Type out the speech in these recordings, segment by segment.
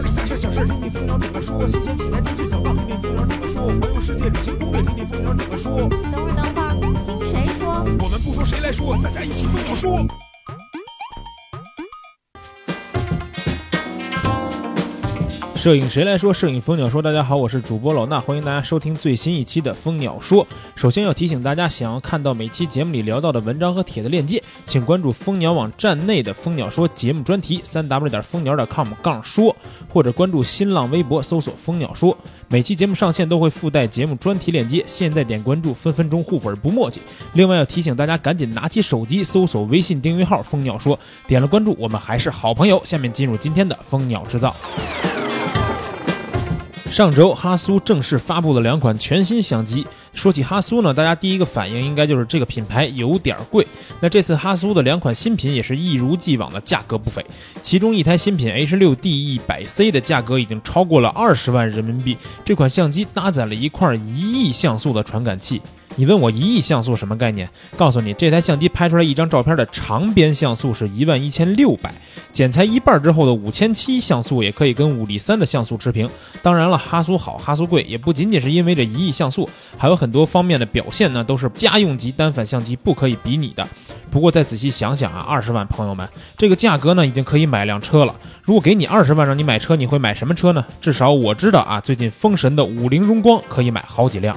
里大事小事，听听蜂鸟怎么说。新鲜器材资讯小道，听听蜂鸟怎么说。环游世界旅行攻略，听听蜂鸟怎么说。等会儿，等会儿，听谁说？我们不说谁来说，大家一起跟我说。摄影谁来说？摄影蜂鸟说。大家好，我是主播老衲，欢迎大家收听最新一期的蜂鸟说。首先要提醒大家，想要看到每期节目里聊到的文章和帖的链接，请关注蜂鸟网站内的蜂鸟说节目专题，三 w 点蜂鸟点 com 杠说，或者关注新浪微博搜索蜂鸟说。每期节目上线都会附带节目专题链接，现在点关注，分分钟互粉不墨迹。另外要提醒大家，赶紧拿起手机搜索微信订阅号蜂鸟说，点了关注，我们还是好朋友。下面进入今天的蜂鸟制造。上周，哈苏正式发布了两款全新相机。说起哈苏呢，大家第一个反应应该就是这个品牌有点贵。那这次哈苏的两款新品也是一如既往的价格不菲，其中一台新品 H6D100C 的价格已经超过了二十万人民币。这款相机搭载了一块一亿像素的传感器。你问我一亿像素什么概念？告诉你，这台相机拍出来一张照片的长边像素是一万一千六百，剪裁一半之后的五千七像素也可以跟五力三的像素持平。当然了，哈苏好，哈苏贵，也不仅仅是因为这一亿像素，还有很多方面的表现呢，都是家用级单反相机不可以比拟的。不过再仔细想想啊，二十万朋友们，这个价格呢，已经可以买辆车了。如果给你二十万让你买车，你会买什么车呢？至少我知道啊，最近封神的五菱荣光可以买好几辆。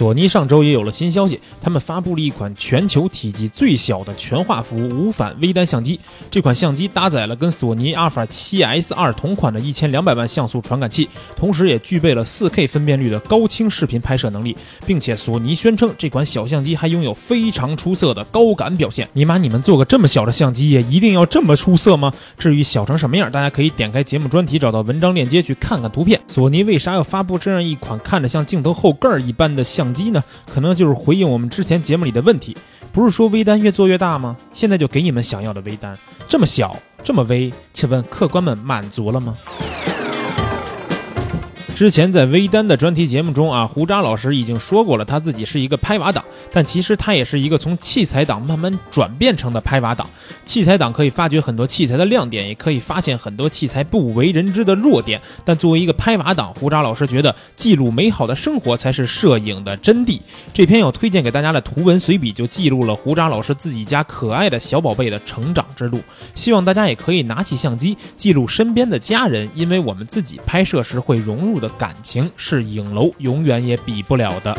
索尼上周也有了新消息，他们发布了一款全球体积最小的全画幅无反微单相机。这款相机搭载了跟索尼阿尔法 7S2 同款的一千两百万像素传感器，同时也具备了 4K 分辨率的高清视频拍摄能力，并且索尼宣称这款小相机还拥有非常出色的高感表现。尼玛，你们做个这么小的相机也一定要这么出色吗？至于小成什么样，大家可以点开节目专题找到文章链接去看看图片。索尼为啥要发布这样一款看着像镜头后盖一般的相？机呢，可能就是回应我们之前节目里的问题，不是说微单越做越大吗？现在就给你们想要的微单，这么小，这么微，请问客官们满足了吗？之前在微单的专题节目中啊，胡渣老师已经说过了，他自己是一个拍娃党，但其实他也是一个从器材党慢慢转变成的拍娃党。器材党可以发掘很多器材的亮点，也可以发现很多器材不为人知的弱点。但作为一个拍娃党，胡渣老师觉得记录美好的生活才是摄影的真谛。这篇要推荐给大家的图文随笔就记录了胡渣老师自己家可爱的小宝贝的成长之路。希望大家也可以拿起相机记录身边的家人，因为我们自己拍摄时会融入的。感情是影楼永远也比不了的。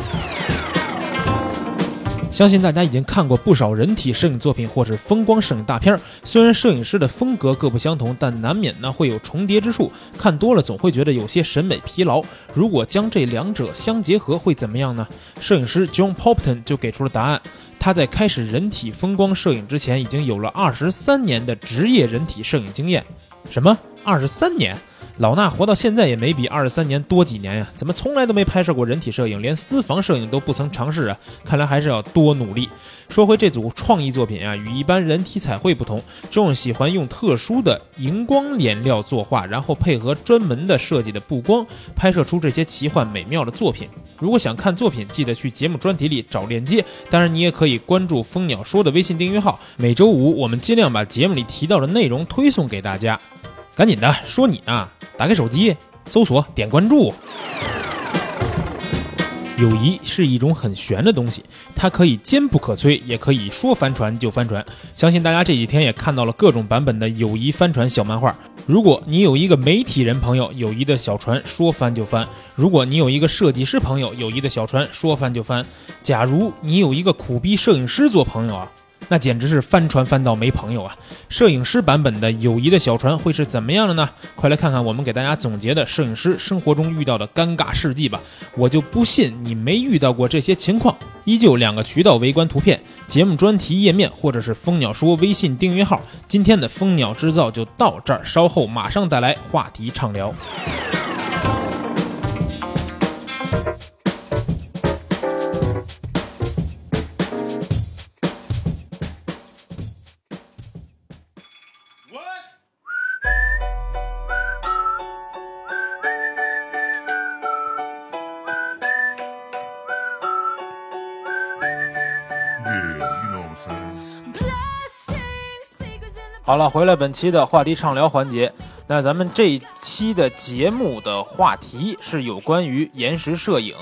相信大家已经看过不少人体摄影作品或是风光摄影大片儿虽然摄影师的风格各不相同，但难免呢会有重叠之处。看多了总会觉得有些审美疲劳。如果将这两者相结合会怎么样呢？摄影师 John Popton 就给出了答案。他在开始人体风光摄影之前，已经有了二十三年的职业人体摄影经验。什么？二十三年？老衲活到现在也没比二十三年多几年呀，怎么从来都没拍摄过人体摄影，连私房摄影都不曾尝试啊？看来还是要多努力。说回这组创意作品啊，与一般人体彩绘不同，这种喜欢用特殊的荧光颜料作画，然后配合专门的设计的布光，拍摄出这些奇幻美妙的作品。如果想看作品，记得去节目专题里找链接。当然，你也可以关注蜂鸟说的微信订阅号，每周五我们尽量把节目里提到的内容推送给大家。赶紧的，说你呢！打开手机，搜索，点关注。友谊是一种很玄的东西，它可以坚不可摧，也可以说翻船就翻船。相信大家这几天也看到了各种版本的友谊翻船小漫画。如果你有一个媒体人朋友，友谊的小船说翻就翻；如果你有一个设计师朋友，友谊的小船说翻就翻；假如你有一个苦逼摄影师做朋友啊。那简直是翻船翻到没朋友啊！摄影师版本的友谊的小船会是怎么样的呢？快来看看我们给大家总结的摄影师生活中遇到的尴尬事迹吧！我就不信你没遇到过这些情况。依旧两个渠道围观图片：节目专题页面或者是蜂鸟说微信订阅号。今天的蜂鸟制造就到这儿，稍后马上带来话题畅聊。好了，回来本期的话题畅聊环节。那咱们这一期的节目的话题是有关于延时摄影。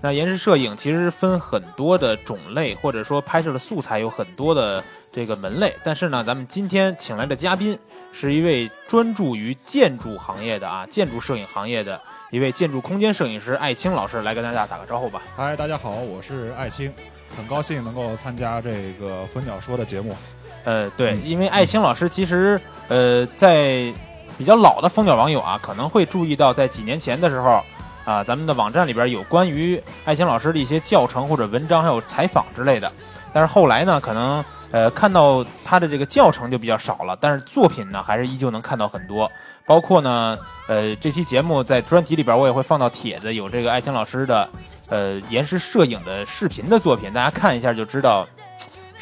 那延时摄影其实分很多的种类，或者说拍摄的素材有很多的这个门类。但是呢，咱们今天请来的嘉宾是一位专注于建筑行业的啊，建筑摄影行业的一位建筑空间摄影师艾青老师，来跟大家打个招呼吧。嗨，大家好，我是艾青，很高兴能够参加这个蜂鸟说的节目。呃，对，因为艾青老师其实呃，在比较老的蜂鸟网友啊，可能会注意到，在几年前的时候啊，咱们的网站里边有关于艾青老师的一些教程或者文章，还有采访之类的。但是后来呢，可能呃看到他的这个教程就比较少了，但是作品呢，还是依旧能看到很多。包括呢，呃，这期节目在专题里边我也会放到帖子，有这个艾青老师的呃延时摄影的视频的作品，大家看一下就知道。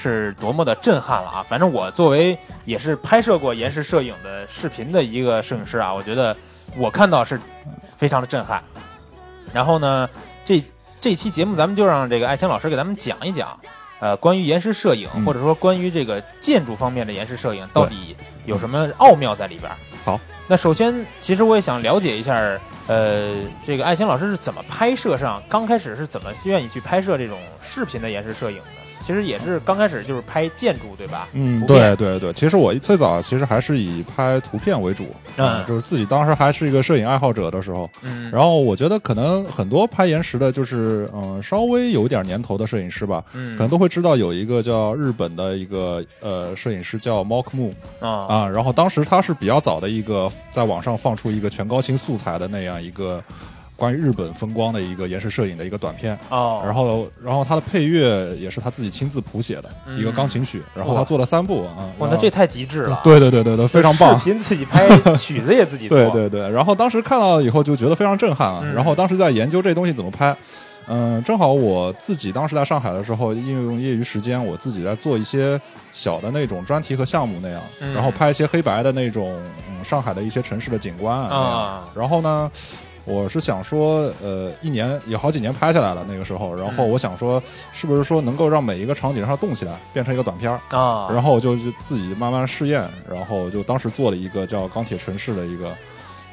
是多么的震撼了啊！反正我作为也是拍摄过延时摄影的视频的一个摄影师啊，我觉得我看到是非常的震撼。然后呢，这这期节目咱们就让这个艾青老师给咱们讲一讲，呃，关于延时摄影或者说关于这个建筑方面的延时摄影到底有什么奥妙在里边。好，那首先其实我也想了解一下，呃，这个艾青老师是怎么拍摄上，刚开始是怎么愿意去拍摄这种视频的延时摄影的？其实也是刚开始就是拍建筑，对吧？嗯，对对对。其实我最早其实还是以拍图片为主，嗯，就是自己当时还是一个摄影爱好者的时候，嗯。然后我觉得可能很多拍延时的，就是嗯稍微有点年头的摄影师吧，嗯，可能都会知道有一个叫日本的一个呃摄影师叫 Mark Moon 啊啊。然后当时他是比较早的一个在网上放出一个全高清素材的那样一个。关于日本风光的一个延时摄影的一个短片。哦，然后，然后他的配乐也是他自己亲自谱写的一个钢琴曲，然后他做了三部啊，哇，那这太极致了，对对对对对，非常棒，视频自己拍，曲子也自己做，对对对，然后当时看到以后就觉得非常震撼啊，然后当时在研究这东西怎么拍，嗯，正好我自己当时在上海的时候，利用业余时间，我自己在做一些小的那种专题和项目那样，然后拍一些黑白的那种，嗯，上海的一些城市的景观啊，然后呢。我是想说，呃，一年有好几年拍下来了，那个时候，然后我想说，是不是说能够让每一个场景上动起来，变成一个短片啊？然后我就自己慢慢试验，然后就当时做了一个叫《钢铁城市》的一个。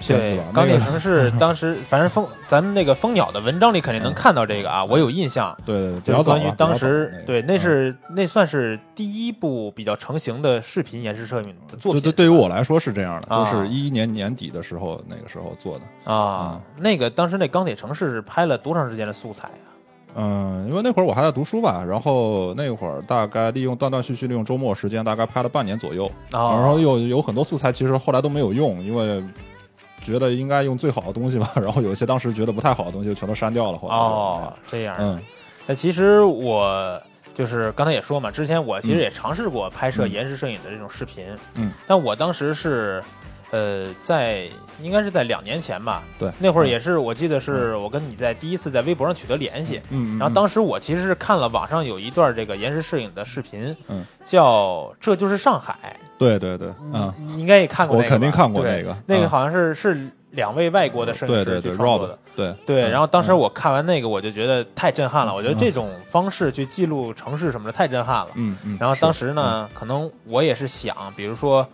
对，钢铁城市 当时反正蜂咱们那个蜂鸟的文章里肯定能看到这个啊，我有印象。对对，就是关于当时对，那是那算是第一部比较成型的视频延时摄影的作品。对，对于我来说是这样的，就是一一年年底的时候，那个时候做的啊。那个当时那钢铁城市是拍了多长时间的素材啊？嗯，因为那会儿我还在读书吧，然后那会儿大概利用断断续续利用周末时间，大概拍了半年左右。然后有有很多素材其实后来都没有用，因为。觉得应该用最好的东西吧，然后有一些当时觉得不太好的东西就全都删掉了。哦，这样。嗯，那其实我就是刚才也说嘛，之前我其实也尝试过拍摄延时摄影的这种视频。嗯，但我当时是，呃，在应该是在两年前吧。对，那会儿也是，我记得是我跟你在第一次在微博上取得联系。嗯。然后当时我其实是看了网上有一段这个延时摄影的视频。嗯。叫这就是上海。对对对，嗯，应该也看过，我肯定看过那个，那个好像是是两位外国的摄影师去创作的，对对。然后当时我看完那个，我就觉得太震撼了。我觉得这种方式去记录城市什么的太震撼了。嗯嗯。然后当时呢，可能我也是想，比如说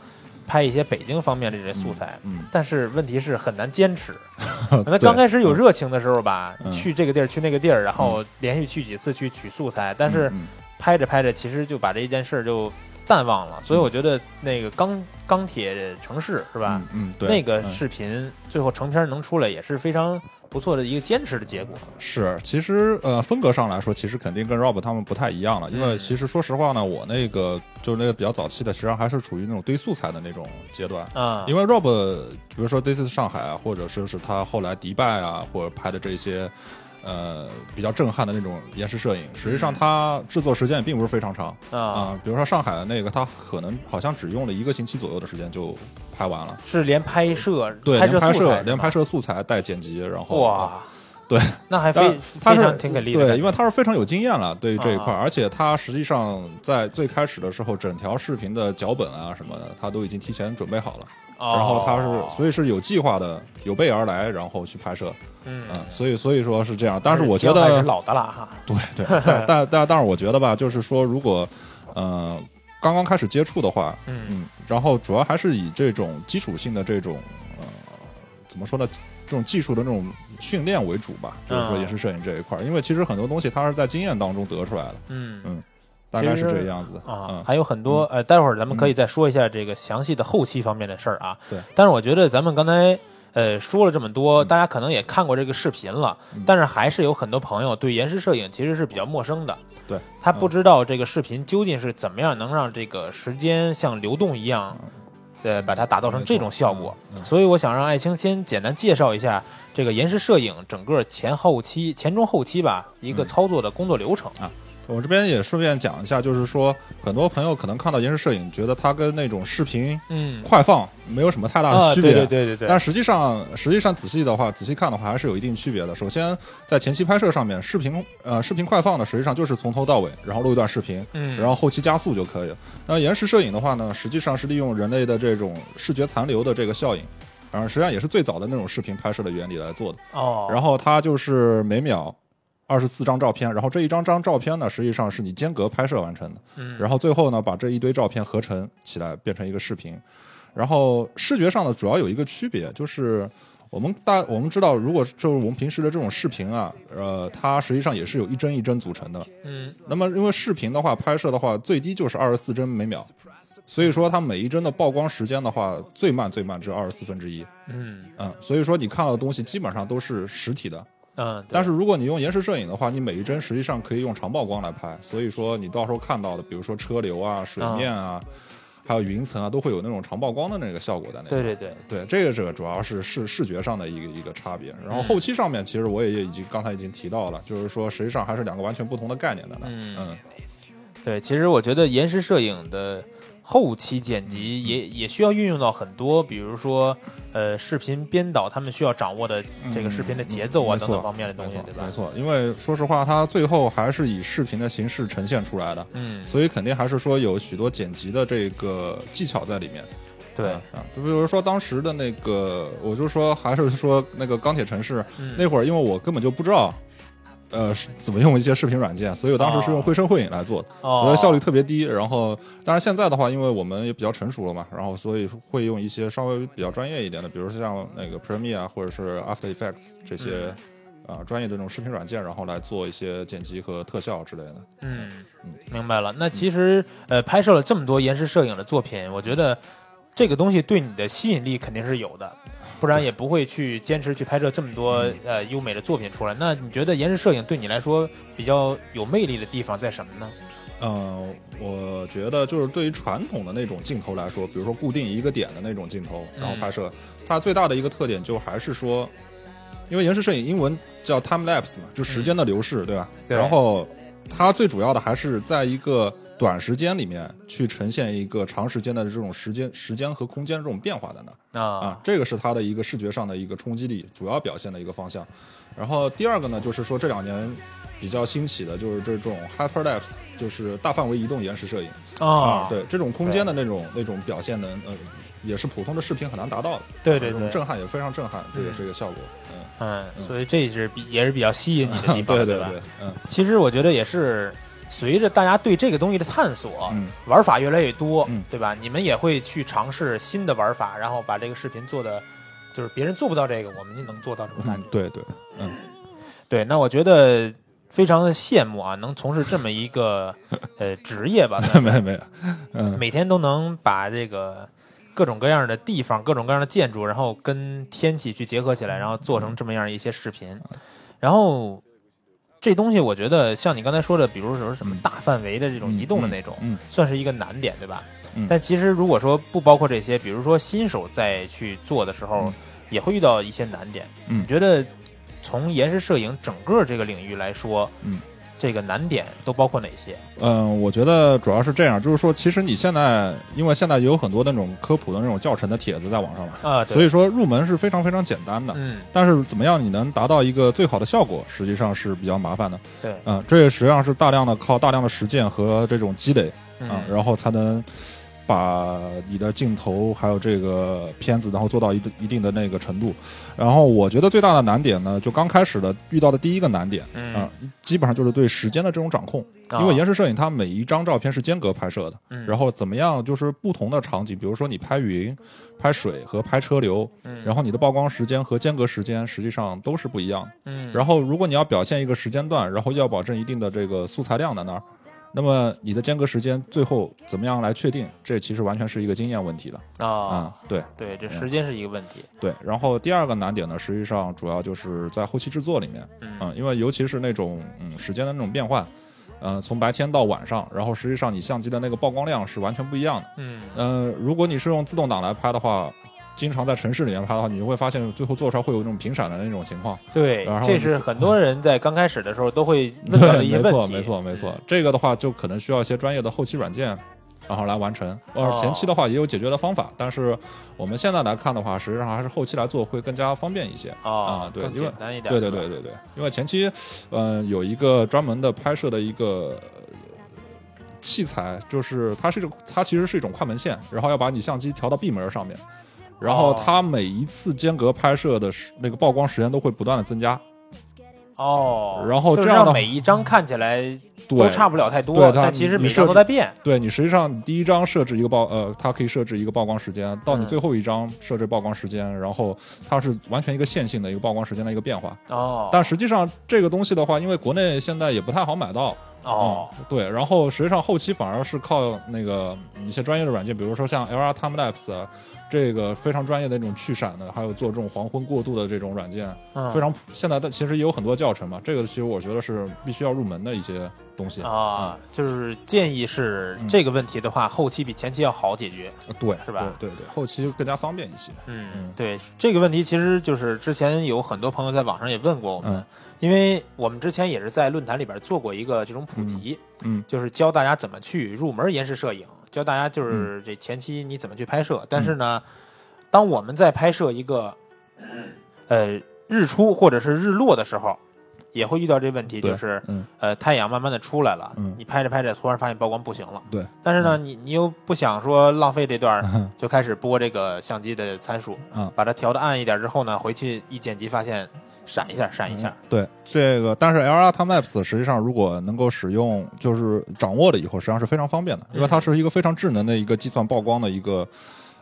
拍一些北京方面的这些素材，嗯。但是问题是很难坚持。那刚开始有热情的时候吧，去这个地儿去那个地儿，然后连续去几次去取素材，但是拍着拍着，其实就把这一件事儿就。淡忘了，所以我觉得那个钢钢铁城市是吧？嗯，对，那个视频最后成片能出来也是非常不错的一个坚持的结果。是，其实呃风格上来说，其实肯定跟 Rob 他们不太一样了，因为其实说实话呢，我那个就是那个比较早期的，实际上还是处于那种堆素材的那种阶段啊。因为 Rob 比如说这次上海啊，或者说是他后来迪拜啊，或者拍的这些。呃，比较震撼的那种延时摄影，实际上它制作时间也并不是非常长啊。比如说上海的那个，它可能好像只用了一个星期左右的时间就拍完了，是连拍摄对，连拍摄连拍摄素材带剪辑，然后哇，对，那还非非常挺给力的，对，因为他是非常有经验了，对于这一块，而且他实际上在最开始的时候，整条视频的脚本啊什么的，他都已经提前准备好了。然后他是，所以是有计划的，有备而来，然后去拍摄。嗯，所以所以说是这样。但是我觉得老的了哈。对对，但但但但是我觉得吧，就是说，如果呃刚刚开始接触的话，嗯。嗯，然后主要还是以这种基础性的这种呃，怎么说呢？这种技术的那种训练为主吧，就是说嗯影视摄影这一块儿，因为其实很多东西它是在经验当中得出来的，嗯。嗯大概是这个样子。啊，嗯。还有很多呃，待会儿咱们可以再说一下这个详细的后期方面的事儿啊。对，但是我觉得咱们刚才呃说了这么多，大家可能也看过这个视频了，嗯但是还是有很多朋友对延时摄影其实是比较陌生的。对，他不知道这个视频究竟是怎么样能让这个时间像流动一样，呃，把它打造成这种效果。所以我想让艾青先简单介绍一下这个延时摄影整个前后期、前中后期吧一个嗯操作的工作流程。我这边也顺便讲一下，就是说很多朋友可能看到延时摄影，觉得它跟那种视频嗯，快放没有什么太大啊，的区别，对对对对对，但实际上，实际上仔细的话，仔细看的话，还是有一定区别的。首先，在前期拍摄上面，视频呃视频快放呢，实际上就是从头到尾，然后录一段视频，嗯，然后后期加速就可以了。那延时摄影的话呢，实际上是利用人类的这种视觉残留的这个效应，然后实际上也是最早的那种视频拍摄的原理来做的。哦，然后它就是每秒二十四张照片，然后这一张张照片呢，实际上是你间隔拍摄完成的。嗯，然后最后呢，把这一堆照片合成起来，变成一个视频。然后视觉上呢，主要有一个区别，就是我们大我们知道，如果就是我们平时的这种视频啊，呃，它实际上也是有一帧一帧组成的。嗯那么因为视频的话，拍摄的话，最低就是二十四帧每秒，所以说它每一帧的曝光时间的话，最慢最慢只有二十四分之一。嗯嗯，所以说你看到的东西基本上都是实体的。嗯，但是如果你用延时摄影的话，你每一帧实际上可以用长曝光来拍，所以说你到时候看到的，比如说车流啊、水面啊，还有云层啊，都会有那种长曝光的那个效果在那边。对对对，对，这个这个主要是视视觉上的一个一个差别。然后嗯后期上面，其实我也已经刚才已经提到了，就是说实际上还是两个完全不同的概念的呢。嗯嗯对，其实我觉得延时摄影的后期剪辑也也需要运用到很多，比如说呃视频编导他们需要掌握的这个视频的节奏啊嗯等等方面的东西没，错对吧？没错，因为说实话，它最后还是以视频的形式呈现出来的，嗯，所以肯定还是说有许多剪辑的这个技巧在里面。对啊，啊就比如说当时的那个，我就说还是说那个钢铁城市嗯那会儿，因为我根本就不知道，呃，是怎么用一些视频软件，所以我当时是用绘声绘影来做的，我哦觉得效率特别低。然后，当然现在的话，因为我们也比较成熟了嘛，然后所以会用一些稍微比较专业一点的，比如说像那个 Premiere 啊或者是 After Effects 这些。啊，专业的这种视频软件，然后来做一些剪辑和特效之类的。嗯嗯，明白了。那其实呃拍摄了这么多延时摄影的作品，我觉得这个东西对你的吸引力肯定是有的。不然也不会去坚持去拍摄这么多嗯呃优美的作品出来。那你觉得延时摄影对你来说比较有魅力的地方在什么呢？嗯，我觉得就是对于传统的那种镜头来说，比如说固定一个点的那种镜头，然后拍摄，它最大的一个特点就还是说，因为延时摄影英文叫 time lapse 嘛，就时间的流逝，对吧？对然后它最主要的还是在一个短时间里面去呈现一个长时间的这种时间、时间和空间的这种变化在那儿。啊啊，，这个是它的一个视觉上的一个冲击力主要表现的一个方向。然后第二个呢，就是说这两年比较兴起的就是这种 hyperlapse，就是大范围移动延时摄影啊，对这种空间的那种那种表现呢，呃，也是普通的视频很难达到的。这种对对对，震撼也非常震撼，这也嗯是一个效果。嗯，嗯，嗯所以这是比也是比较吸引你的地方，吧？对对对，嗯其实我觉得也是随着大家对这个东西的探索，嗯玩法越来越多，嗯对吧？你们也会去尝试新的玩法，然后把这个视频做的，就是别人做不到这个，我们就能做到这种感觉。嗯，对对，嗯对，那我觉得非常的羡慕啊，能从事这么一个 呃职业吧，没有没没有，嗯每天都能把这个各种各样的地方、各种各样的建筑，然后跟天气去结合起来，然后做成这么样一些视频。然后这东西，我觉得像你刚才说的，比如说什么嗯。大范围的这种移动的那种，嗯。算是一个难点，对吧？嗯。但其实如果说不包括这些，比如说新手在去做的时候，嗯。也会遇到一些难点。嗯。你觉得从延时摄影整个这个领域来说，嗯，这个难点都包括哪些？嗯，我觉得主要是这样，就是说，其实你现在因为现在有很多那种科普的那种教程的帖子在网上嘛，啊，对所以说入门是非常非常简单的。嗯，但是怎么样你能达到一个最好的效果，实际上是比较麻烦的。对，嗯、这也实际上是大量的靠大量的实践和这种积累嗯啊、然后才能把你的镜头还有这个片子，然后做到一定一定的那个程度。然后我觉得最大的难点呢，就刚开始的遇到的第一个难点嗯啊、基本上就是对时间的这种掌控。因为延时摄影它每一张照片是间隔拍摄的，嗯然后怎么样就是不同的场景，比如说你拍云、拍水和拍车流，嗯然后你的曝光时间和间隔时间实际上都是不一样的。嗯，然后如果你要表现一个时间段，然后要保证一定的这个素材量在那儿，那么你的间隔时间最后怎么样来确定？这其实完全是一个经验问题了啊啊、，对对，这时间是一个问题。对。然后第二个难点呢，实际上主要就是在后期制作里面，嗯嗯，因为尤其是那种嗯时间的那种变换，呃，从白天到晚上，然后实际上你相机的那个曝光量是完全不一样的。嗯嗯、如果你是用自动挡来拍的话，经常在城市里面拍的话，你就会发现最后做出来会有那种频闪的那种情况。对然，后这是很多人在刚开始的时候都会问到的一些没错，问题。没错，没错嗯。这个的话，就可能需要一些专业的后期软件，然后来完成。呃前期的话也有解决的方法，但是我们现在来看的话，实际上还是后期来做会更加方便一些。哦啊，对更因为简单一点。对对对对对，因为前期，嗯、有一个专门的拍摄的一个。呃器材就是它是一种，它其实是一种快门线，然后要把你相机调到闭门上面，然后哦它每一次间隔拍摄的时那个曝光时间都会不断的增加，哦，然后这样的每一张看起来都差不了太多，对它但其实每张都在变。对你实际上第一张设置一个曝呃，它可以设置一个曝光时间，到你嗯最后一张设置曝光时间，然后它是完全一个线性的一个曝光时间的一个变化。哦，但实际上这个东西的话，因为国内现在也不太好买到。哦，嗯，对，然后实际上后期反而是靠那个一些专业的软件，比如说像 LR Time Lapse 啊这个非常专业的那种去闪的，还有做这种黄昏过渡的这种软件，嗯非常普现在的其实也有很多教程嘛。这个其实我觉得是必须要入门的一些东西啊，就是建议是嗯这个问题的话，后期比前期要好解决。呃对，是吧对对对，后期更加方便一些。嗯嗯，对这个问题，其实就是之前有很多朋友在网上也问过我们，嗯因为我们之前也是在论坛里边做过一个这种普及，嗯就是教大家怎么去入门延时摄影，教大家就是这前期你怎么去拍摄。但是呢，当我们在拍摄一个呃日出或者是日落的时候，也会遇到这问题，就是嗯呃太阳慢慢的出来了，嗯你拍着拍着突然发现曝光不行了。对，但是呢，你你又不想说浪费这段就开始播这个相机的参数，啊把它调的暗一点之后呢，回去一剪辑发现闪一下闪一下，嗯对这个，但是 LR Time Lapse 实际上如果能够使用，就是掌握了以后，实际上是非常方便的，因为它是一个非常智能的一个计算曝光的一个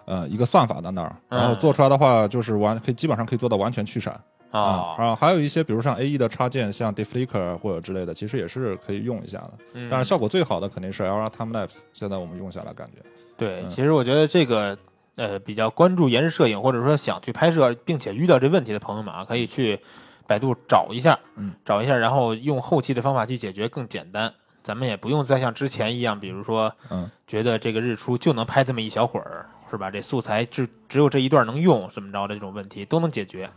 呃一个算法在那儿，然后嗯做出来的话就是完可以基本上可以做到完全去闪。啊哦，啊，还有一些比如像 A E 的插件，像 Deflicker 或者之类的，其实也是可以用一下的。嗯。但是效果最好的肯定是 LR Time Lapse，现在我们用下来感觉，对，嗯。其实我觉得这个呃比较关注延时摄影，或者说想去拍摄，并且遇到这问题的朋友们啊，可以去百度找一下，嗯，找一下，然后用后期的方法去解决更简单。咱们也不用再像之前一样，比如说嗯觉得这个日出就能拍这么一小会儿，是吧？这素材只只有这一段能用，怎么着的这种问题都能解决。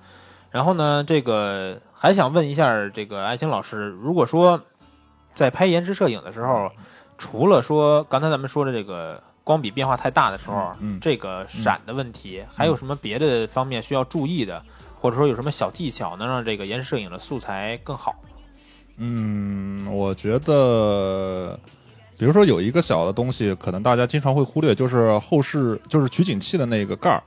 然后呢，这个还想问一下这个爱青老师，如果说在拍延时摄影的时候，除了说刚才咱们说的这个光比变化太大的时候，嗯嗯这个闪的问题，还有什么别的方面需要注意的，或者说有什么小技巧能让这个延时摄影的素材更好？嗯，我觉得，比如说有一个小的东西，可能大家经常会忽略，就是后视，就是取景器的那个盖儿。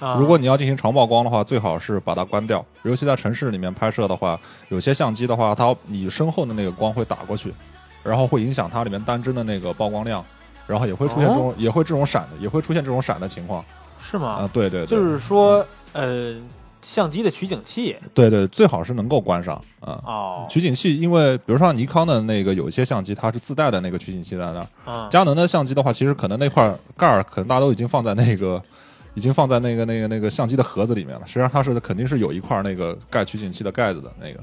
啊如果你要进行长曝光的话，最好是把它关掉。尤其在城市里面拍摄的话，有些相机的话，它你身后的那个光会打过去，然后会影响它里面单帧的那个曝光量，然后也会出现这种、也会这种闪的，也会出现这种闪的情况是吗？啊。对对对，就是说，呃，相机的取景器对对，最好是能够关上啊。哦，取景器，因为比如说像尼康的那个有一些相机，它是自带的那个取景器在那儿。嗯，佳能的相机的话，其实可能那块盖儿可能大家都已经放在那个，已经放在那个那个那个相机的盒子里面了。实际上它是肯定是有一块那个盖取景器的盖子的那个。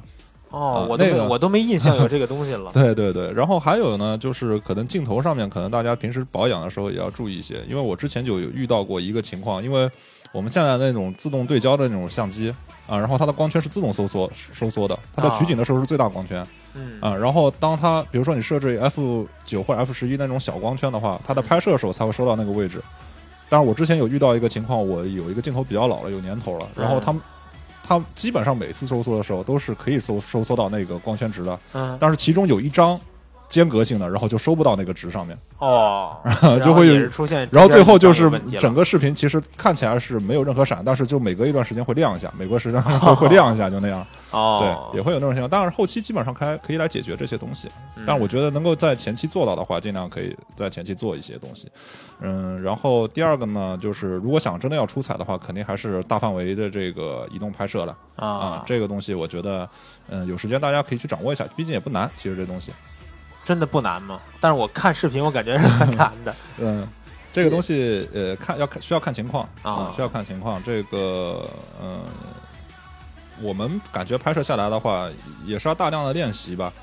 哦啊，那个。我都没印象有这个东西了 对对对，然后还有呢，就是可能镜头上面，可能大家平时保养的时候也要注意一些，因为我之前就有遇到过一个情况，因为我们现在那种自动对焦的那种相机啊，然后它的光圈是自动收缩收缩的，它在取景的时候是最大光圈。嗯啊，然后当它比如说你设置 F 九或者 F 十一那种小光圈的话，它在拍摄的时候才会收到那个位置。但是我之前有遇到一个情况，我有一个镜头比较老了，有年头了，然后他们它基本上每次收缩的时候都是可以收收缩到那个光圈值的，嗯。但是其中有一张间隔性的，然后就收不到那个值上面，哦，就会出现，然后最后就是整个视频其实看起来是没有任何闪，但是就每隔一段时间会亮一下，每隔时间会会亮一下，就那样。哦，对，也会有那种情况。当然后期基本上开可以来解决这些东西，嗯但我觉得能够在前期做到的话，尽量可以在前期做一些东西。嗯，然后第二个呢，就是如果想真的要出彩的话，肯定还是大范围的这个移动拍摄了啊啊，，这个东西我觉得，嗯，有时间大家可以去掌握一下，毕竟也不难。其实这东西，真的不难吗？但是我看视频，我感觉是很难的。嗯。这个东西，呃，看要看需要看情况啊需要看情况。这个，嗯、我们感觉拍摄下来的话，也是要大量的练习吧。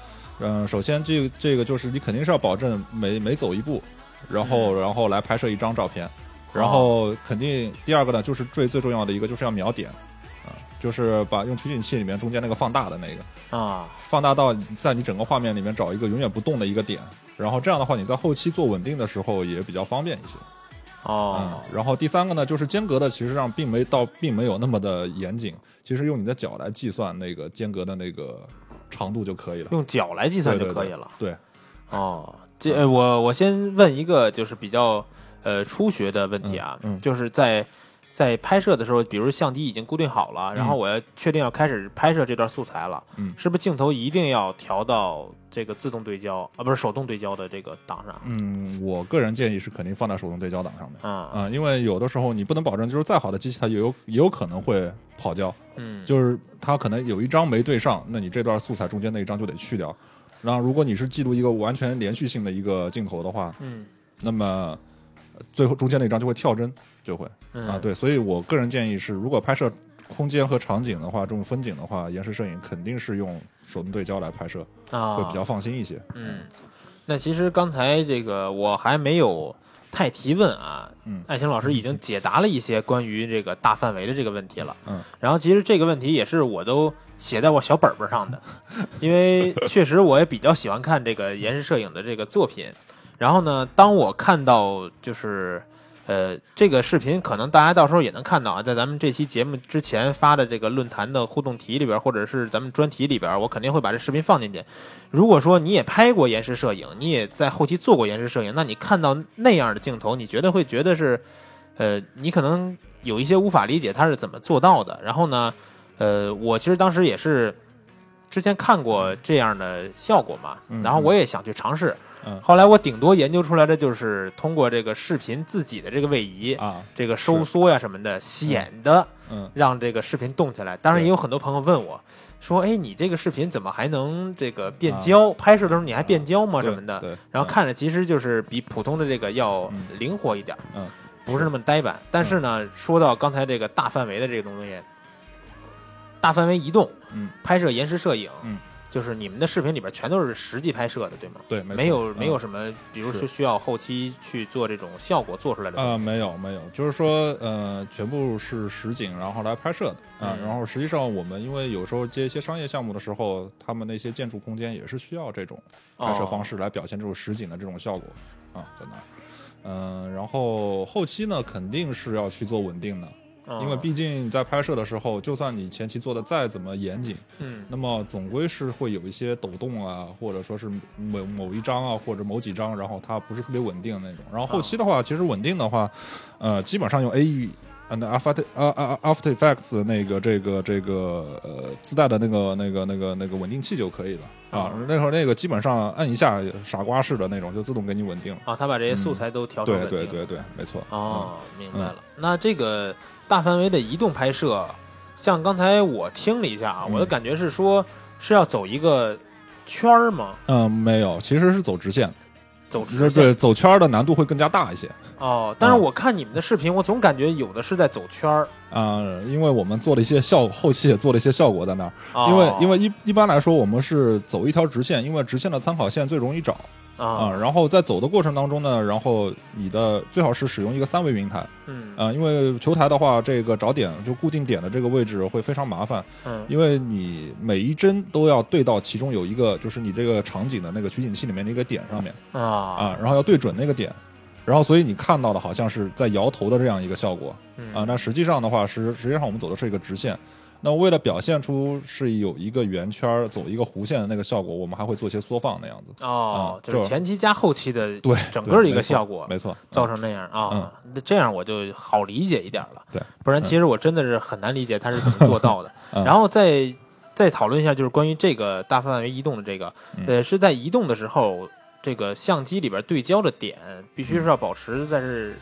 嗯、首先这个这个就是你肯定是要保证每每走一步，然后、然后来拍摄一张照片，然后肯定第二个呢，就是最最重要的一个就是要瞄点，啊、就是把用取景器里面中间那个放大的那个，啊，放大到在你整个画面里面找一个永远不动的一个点，然后这样的话你在后期做稳定的时候也比较方便一些。嗯哦，，然后第三个呢，就是间隔的，其实上并没到，并没有那么的严谨。其实用你的脚来计算那个间隔的那个长度就可以了。用脚来计算就可以了。对，哦，这呃我我先问一个就是比较呃初学的问题啊，嗯嗯就是在在拍摄的时候，比如相机已经固定好了，然后我要确定要开始拍摄这段素材了，嗯是不是镜头一定要调到这个自动对焦啊，不是手动对焦的这个档上？嗯，我个人建议是肯定放在手动对焦档上面。啊，啊、因为有的时候你不能保证，就是再好的机器它也有也有可能会跑焦，嗯，就是它可能有一张没对上，那你这段素材中间那一张就得去掉。然后如果你是记录一个完全连续性的一个镜头的话，嗯那么呃最后中间那一张就会跳帧，就会。嗯啊，对，所以我个人建议是，如果拍摄空间和场景的话，这种风景的话，延时摄影肯定是用手动对焦来拍摄，啊，会比较放心一些。嗯，那其实刚才这个我还没有太提问啊，嗯艾青老师已经解答了一些关于这个大范围的这个问题了。嗯，然后其实这个问题也是我都写在我小本本上的，因为确实我也比较喜欢看这个延时摄影的这个作品。然后呢，当我看到就是。呃，这个视频可能大家到时候也能看到啊，在咱们这期节目之前发的这个论坛的互动题里边，或者是咱们专题里边，我肯定会把这视频放进去。如果说你也拍过延时摄影，你也在后期做过延时摄影，那你看到那样的镜头，你觉得会觉得是，呃，你可能有一些无法理解它是怎么做到的。然后呢，呃，我其实当时也是之前看过这样的效果嘛，然后我也想去尝试。后来我顶多研究出来的就是通过这个视频自己的这个位移，啊，这个收缩呀什么的，显得嗯让这个视频动起来。当然，也有很多朋友问我说：“哎，你这个视频怎么还能这个变啊焦？拍摄的时候你还变焦吗？什么的？”，然后看着其实就是比普通的这个要嗯灵活一点，嗯，不是那么呆板。但是呢，说到刚才这个大范围的这个东西，大范围移动，嗯，拍摄延时摄影，嗯，就是你们的视频里边全都是实际拍摄的，对吗？对，没没有没有嗯什么，比如说需要后期去做这种效果做出来的。呃，没有没有，就是说呃，全部是实景，然后来拍摄的啊、嗯然后实际上我们因为有时候接一些商业项目的时候，他们那些建筑空间也是需要这种拍摄方式来表现这种实景的这种效果啊，在那儿。嗯、然后后期呢，肯定是要去做稳定的，哦因为毕竟在拍摄的时候，就算你前期做的再怎么严谨，嗯那么总归是会有一些抖动啊，或者说是某某一张啊，或者某几张，然后它不是特别稳定的那种。然后后期的话，其实稳定的话，呃，基本上用 AE。呃，那 After 啊啊 After Effects 那个这个这个呃自带的那个那个那个那个稳定器就可以了啊啊。那会儿那个基本上按一下傻瓜式的那种，就自动给你稳定了。啊，他把这些素材都调成对稳定了对对对，没错。哦，明白了。那这个大范围的移动拍摄，像刚才我听了一下啊，嗯我的感觉是说是要走一个圈儿吗？嗯，没有，其实是走直线，走直线对走圈儿的难度会更加大一些。哦。但是嗯我看你们的视频，我总感觉有的是在走圈儿，啊、因为我们做了一些效，后期也做了一些效果在那儿。哦因为因为一一般来说，我们是走一条直线，因为直线的参考线最容易找啊、啊，然后在走的过程当中呢，然后你的最好是使用一个三维云台。嗯。啊、因为球台的话，这个找点就固定点的这个位置会非常麻烦，嗯。因为你每一帧都要对到其中有一个就是你这个场景的那个取景器里面的一个点上面。啊。啊，然后要对准那个点。然后，所以你看到的好像是在摇头的这样一个效果，嗯。啊，那实际上的话，实实际上我们走的是一个直线，那为了表现出是有一个圆圈儿走一个弧线的那个效果，我们还会做些缩放那样子。哦，嗯就是前期加后期的对，整个一个效果没错，造嗯成那样啊，那这样我就好理解一点了。对，不然其实我真的是很难理解他是怎么做到的。嗯然后再再讨论一下，就是关于这个大范围移动的这个，嗯呃，是在移动的时候，这个相机里边对焦的点必须是要保持在是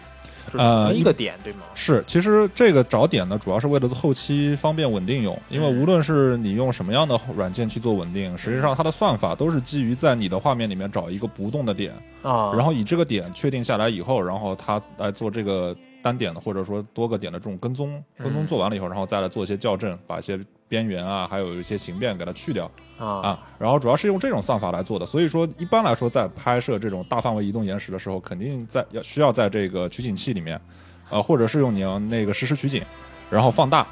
呃一个点，对吗？是，其实这个找点呢，主要是为了后期方便稳定用，因为嗯无论是你用什么样的软件去做稳定，实际上它的算法都是基于在你的画面里面找一个不动的点，啊，然后以这个点确定下来以后，然后它来做这个单点的或者说多个点的这种跟踪，跟踪嗯做完了以后，然后再来做一些校正，把一些边缘啊，还有一些形变给它去掉。啊。啊，然后主要是用这种算法来做的，所以说一般来说在拍摄这种大范围移动延时的时候，肯定在要需要在这个取景器里面，呃，或者是用你要那个实时取景，然后放大，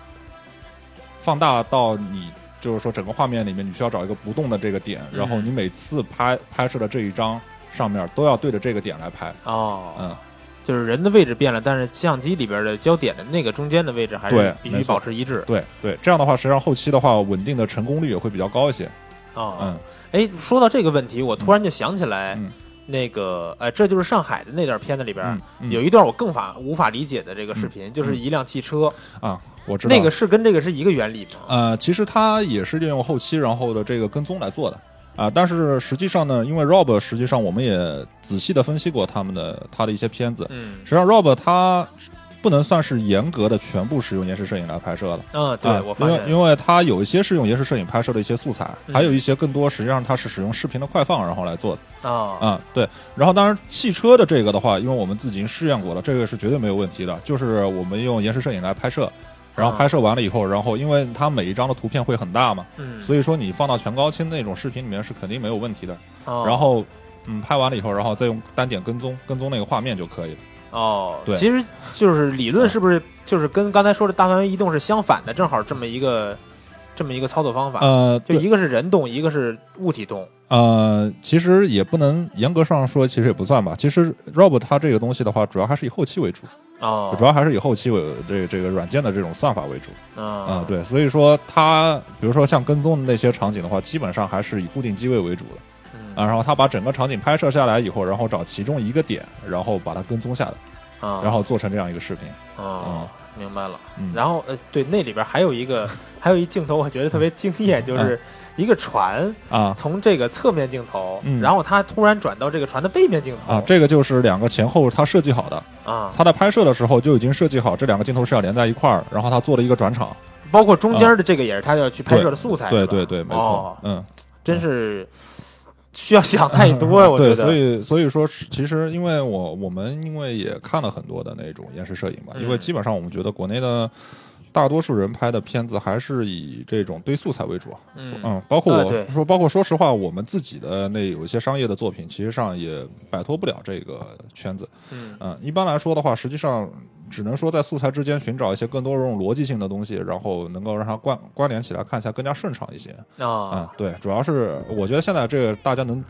放大到你就是说整个画面里面，你需要找一个不动的这个点，然后你每次拍拍摄的这一张上面都要对着这个点来拍，哦，嗯，就是人的位置变了，但是相机里边的焦点的那个中间的位置还是对必须保持一致。对对，这样的话，实际上后期的话，稳定的成功率也会比较高一些，哦，嗯。哎，说到这个问题，我突然就想起来，嗯那个，呃，这就是上海的那段片子里边、嗯嗯。有一段我更法无法理解的这个视频，就是一辆汽车，啊，我知道。那个是跟这个是一个原理吗？呃，其实它也是利用后期然后的这个跟踪来做的啊、但是实际上呢，因为 Rob 实际上我们也仔细的分析过他们的他的一些片子，嗯实际上 Rob 他不能算是严格的全部使用延时摄影来拍摄的。嗯，对、啊我发现，因为因为他有一些是用延时摄影拍摄的一些素材，嗯还有一些更多实际上他是使用视频的快放然后来做的啊、啊、对。然后当然汽车的这个的话，因为我们自己已经试验过了，这个是绝对没有问题的，就是我们用延时摄影来拍摄，然后啊拍摄完了以后，然后因为它每一张的图片会很大嘛，嗯，所以说你放到全高清那种视频里面是肯定没有问题的。哦然后嗯，拍完了以后，然后再用单点跟踪跟踪那个画面就可以了。哦，对其实就是理论是不是就是跟刚才说的大范围移动是相反的，正好这么一个这么一个操作方法，呃，对就一个是人动，一个是物体动。呃，其实也不能严格上说，其实也不算吧。其实 Rob 它这个东西的话，主要还是以后期为主，哦，主要还是以后期为这个这个软件的这种算法为主。嗯嗯，对，所以说它比如说像跟踪的那些场景的话，基本上还是以固定机位为主的。嗯。啊，然后它把整个场景拍摄下来以后，然后找其中一个点，然后把它跟踪下来，啊，然后做成这样一个视频。哦，明白了。嗯，然后呃，对，那里边还有一个还有一镜头，我觉得特别惊艳，就是一个船啊。从这个侧面镜头，嗯。然后它突然转到这个船的背面镜头。啊，这个就是两个前后他设计好的，啊，他在拍摄的时候就已经设计好这两个镜头是要连在一块儿，然后他做了一个转场。包括中间的这个也是他要去拍摄的素材，对对对，没错哦，嗯，真是需要想太多呀，我觉对，得。所以所以说，其实因为我我们因为也看了很多的那种延时摄影嘛，嗯。因为基本上我们觉得国内的大多数人拍的片子还是以这种堆素材为主。嗯嗯，包括我啊说，包括说实话，我们自己的那有一些商业的作品，其实上也摆脱不了这个圈子。嗯嗯，一般来说的话，实际上只能说在素材之间寻找一些更多这种逻辑性的东西，然后能够让它关关联起来，看起来更加顺畅一些。啊嗯，对，主要是我觉得现在这个大家能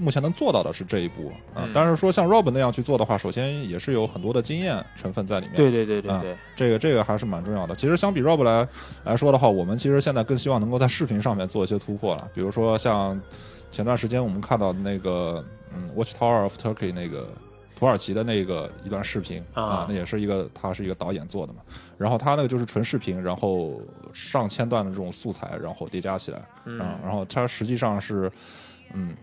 目前能做到的是这一步啊、嗯但是说像 Rob 那样去做的话，首先也是有很多的经验成分在里面。对对对对啊对，这个这个还是蛮重要的。其实相比 Rob 来来说的话，我们其实现在更希望能够在视频上面做一些突破了。比如说像前段时间我们看到的那个嗯 Watchtower of Turkey 那个土耳其的那个一段视频啊那也是一个他是一个导演做的嘛。然后他那个就是纯视频，然后上千段的这种素材，然后叠加起来，嗯啊，然后它实际上是嗯。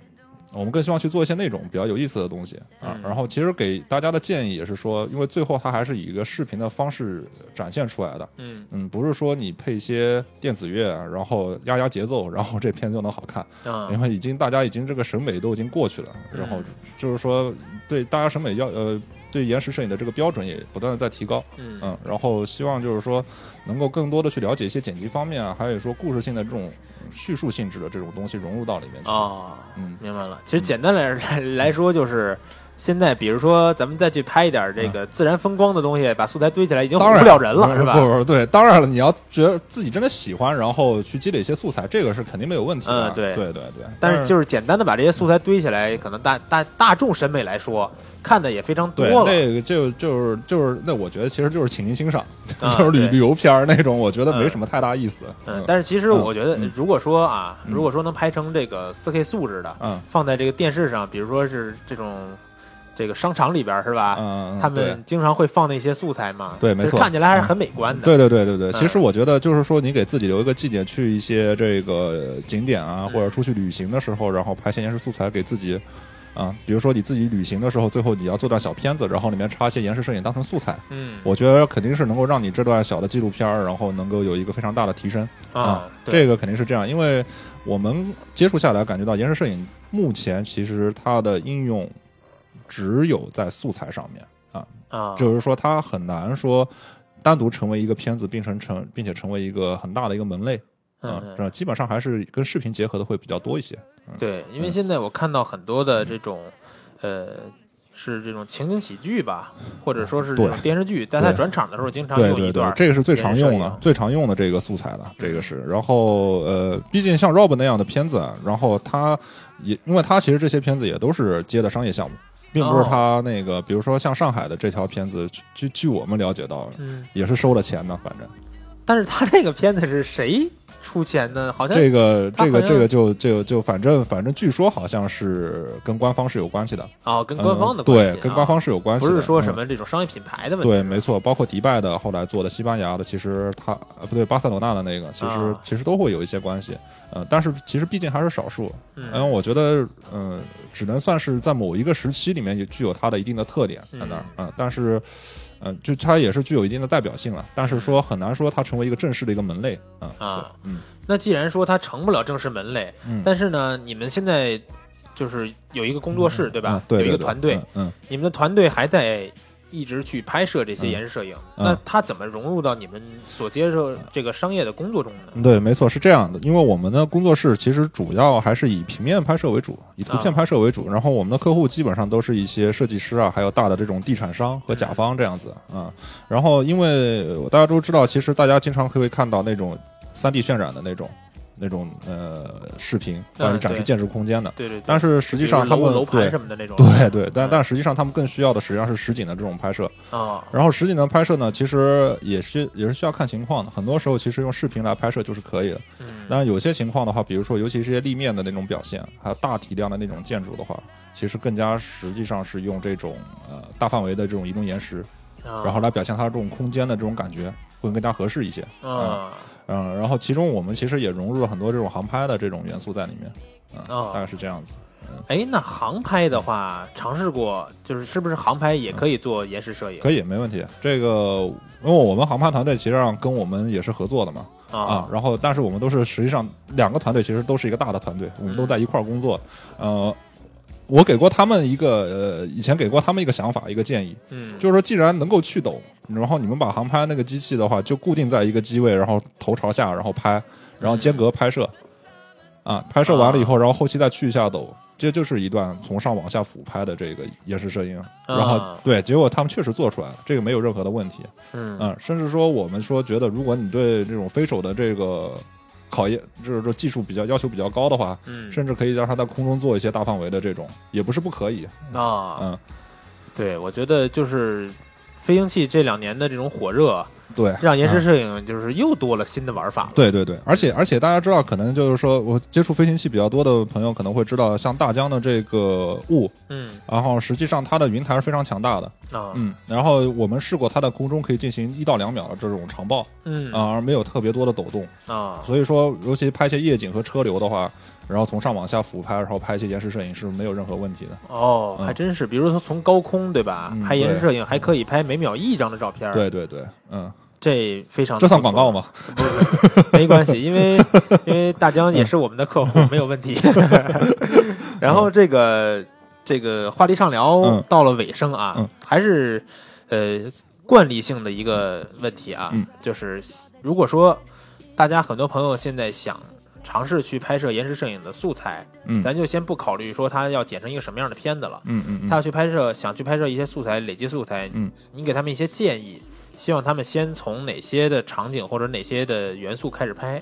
我们更希望去做一些那种比较有意思的东西啊嗯，然后其实给大家的建议也是说，因为最后它还是以一个视频的方式展现出来的，嗯。嗯，不是说你配一些电子乐，然后压压节奏，然后这片就能好看，啊。因为已经大家已经这个审美都已经过去了，然后嗯就是说对大家审美要呃对延时摄影的这个标准也不断的在提高，嗯。嗯，然后希望就是说能够更多的去了解一些剪辑方面啊，还有说故事性的这种叙述性质的这种东西融入到里面去，啊，嗯明白了。其实简单来来来说，就是现在比如说咱们再去拍一点这个自然风光的东西，把素材堆起来，已经唬不了人了，是吧？不不不，对，当然了，你要觉得自己真的喜欢，然后去积累一些素材，这个是肯定没有问题的。嗯对对对对。但是就是简单的把这些素材堆起来，可能大大大众审美来说，看的也非常多了。那个就就是就是那我觉得其实就是请您欣赏，啊 就是旅旅游片儿那种，我觉得没嗯什么太大意思。嗯，但是其实我觉得嗯，如果说啊，嗯如果说能拍成这个四 K 素质的，嗯放在这个电视上，比如说是这种这个商场里边儿是吧？嗯，嗯他们经常会放那些素材嘛，对没错。看起来还是很美观的。对对对对对，嗯。其实我觉得就是说，你给自己留一个季节，去一些这个景点啊，嗯。或者出去旅行的时候，然后拍些延时素材给自己。啊，比如说你自己旅行的时候，最后你要做段小片子，然后里面插一些延时摄影当成素材，嗯。我觉得肯定是能够让你这段小的纪录片儿，然后能够有一个非常大的提升啊，对。这个肯定是这样，因为我们接触下来感觉到延时摄影目前其实它的应用只有在素材上面啊，啊，就是说它很难说单独成为一个片子，并成成并且成为一个很大的一个门类啊基本上还是跟视频结合的会比较多一些。对，因为嗯现在我看到很多的这种，呃，是这种情景喜剧吧，或者说是这种电视剧，在它转场的时候经常对对对用一段，，这个是最常用的最常用的这个素材了，这个是。然后呃，毕竟像 Rob 那样的片子，啊然后他也因为他其实这些片子也都是接的商业项目，并不是哦。他那个，比如说像上海的这条片子，据据我们了解到，嗯，也是收了钱的，反正。但是他这个片子是谁出钱的？好像这个这个这个就就就反正反正据说好像是跟官方是有关系的，哦，跟官方的嗯关系、对，跟官方是有关系的，不是说什嗯么这种商业品牌的问题。对，没错，包括迪拜的后来做的西班牙的，其实他呃不对，巴塞罗那的那个，其实、啊其实都会有一些关系，呃，但是其实毕竟还是少数，嗯，嗯，我觉得嗯、只能算是在某一个时期里面也具有它的一定的特点在那儿，嗯、但是。嗯，就它也是具有一定的代表性了，但是说很难说它成为一个正式的一个门类，嗯啊，嗯那既然说它成不了正式门类，嗯，但是呢，你们现在就是有一个工作室，对吧？有一个团队，，嗯，你们的团队还在一直去拍摄这些嗯延时摄影，嗯那它怎么融入到你们所接受这个商业的工作中呢？嗯对，没错，是这样的。因为我们的工作室其实主要还是以平面拍摄为主，以图片啊拍摄为主。然后我们的客户基本上都是一些设计师啊，还有大的这种地产商和甲方这样子啊、然后因为呃大家都知道，其实大家经常会看到那种三 D 渲染的那种那种呃视频，关于展示建筑空间的。对对对，但是实际上他们楼楼盘对什么的那种，对对，但嗯但实际上他们更需要的实际上是实景的这种拍摄。啊，然后实景的拍摄呢，其实也是也是需要看情况的。很多时候其实用视频来拍摄就是可以的。嗯但有些情况的话，比如说尤其是一些立面的那种表现，还有大体量的那种建筑的话，其实更加实际上是用这种呃大范围的这种移动延时，啊然后来表现它这种空间的这种感觉，会更加合适一些。啊嗯，然后其中我们其实也融入了很多这种航拍的这种元素在里面。嗯，哦大概是这样子。哎，那航拍的话，尝试过，就是是不是航拍也可以做延时摄影？可以，没问题。这个，因为我们航拍团队其实上跟我们也是合作的嘛，啊啊，然后但是我们都是实际上两个团队其实都是一个大的团队，我们都在一块儿工作。呃，我给过他们一个呃，以前给过他们一个想法，一个建议，嗯，就是说既然能够去抖，然后你们把航拍那个机器的话，就固定在一个机位，然后头朝下，然后拍，然后间隔拍摄，啊，拍摄完了以后，然后后期再去一下抖。这就是一段从上往下俯拍的这个延时摄影，然后啊对，结果他们确实做出来了，这个没有任何的问题。嗯嗯，甚至说我们说觉得，如果你对这种飞手的这个考验，就是说技术比较要求比较高的话，嗯甚至可以让他在空中做一些大范围的这种，也不是不可以。啊，嗯，对，我觉得就是飞行器这两年的这种火热，对，让延时嗯。摄影就是又多了新的玩法了。对对对，而且而且大家知道，可能就是说我接触飞行器比较多的朋友可能会知道，像大疆的这个雾，嗯。然后实际上它的云台是非常强大的，啊嗯，然后我们试过它在空中可以进行一到两秒的这种长爆嗯。啊，而没有特别多的抖动。啊。所以说，尤其拍一些夜景和车流的话，然后从上往下俯拍，然后拍一些延时摄影是没有任何问题的。哦，嗯。还真是，比如说从高空对吧，嗯拍延时摄影还可以拍每秒一张的照片，，对对对，嗯，这非常这算广告？吗？没关系，因为因为大疆也是我们的客户，没有问题。然后这个这个话题上聊嗯。到了尾声啊，嗯。还是呃惯例性的一个问题啊，嗯。就是如果说大家很多朋友现在想尝试去拍摄延时摄影的素材，嗯。咱就先不考虑说他要剪成一个什么样的片子了，嗯嗯嗯。他要去拍摄，想去拍摄一些素材，累积素材，嗯，你给他们一些建议，希望他们先从哪些的场景或者哪些的元素开始拍？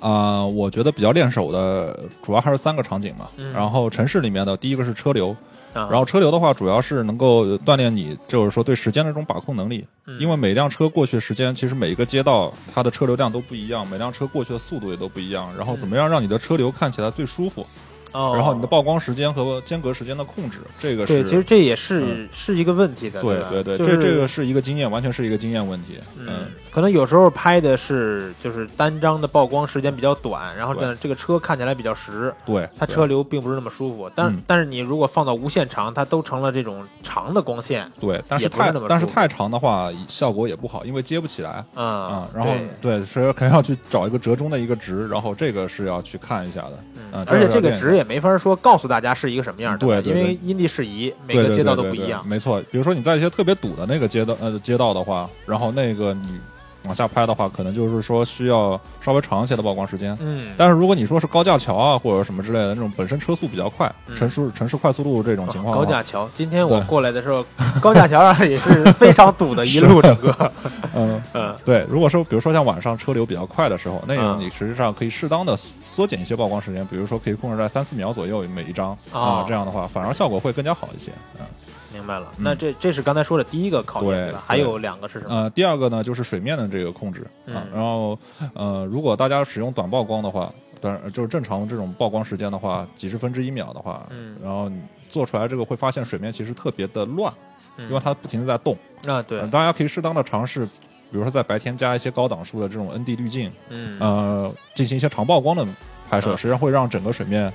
啊、我觉得比较练手的主要还是三个场景嘛。嗯。然后城市里面的第一个是车流，啊，然后车流的话，主要是能够锻炼你，就是说对时间的这种把控能力。嗯因为每辆车过去的时间，其实每一个街道它的车流量都不一样，每辆车过去的速度也都不一样。然后怎么样让你的车流看起来最舒服？哦，然后你的曝光时间和间隔时间的控制，这个对，是其实这也是、是一个问题的，吧？对对对，就是这这个是一个经验，完全是一个经验问题。嗯嗯，，可能有时候拍的是就是单张的曝光时间比较短，然后呢这这个车看起来比较实，对，它车流并不是那么舒服。但、嗯但是你如果放到无限长，它都成了这种长的光线，对，但是太那么但是太长的话，效果也不好，因为接不起来。嗯嗯，然后对对，所以肯定要去找一个折中的一个值，然后这个是要去看一下的。嗯啊，而且这个值也没法说告诉大家是一个什么样的，对对因为因地适宜，每个街道都不一样。没错，比如说你在一些特别堵的那个街道呃街道的话，然后那个你往下拍的话，可能就是说需要稍微长一些的曝光时间。嗯，但是如果你说是高架桥啊或者什么之类的那种本身车速比较快，嗯城市城市快速路这种情况高架桥，今天我过来的时候，高架桥上也是非常堵的，一路整个，嗯。嗯对，如果说比如说像晚上车流比较快的时候，那种嗯你实际上可以适当的缩减一些曝光时间，比如说可以控制在三四秒左右每一张啊、哦这样的话反而效果会更加好一些。嗯，明白了。嗯那这这是刚才说的第一个考验，对吧？还有两个是什么？呃，第二个呢就是水面的这个控制啊嗯，然后呃，如果大家使用短曝光的话，当然就是正常这种曝光时间的话，几十分之一秒的话，嗯然后做出来这个会发现水面其实特别的乱，嗯因为它不停的在动。啊，对呃，大家可以适当的尝试。比如说，在白天加一些高档数的这种 ND 滤镜，嗯呃，进行一些长曝光的拍摄，嗯实际上会让整个水面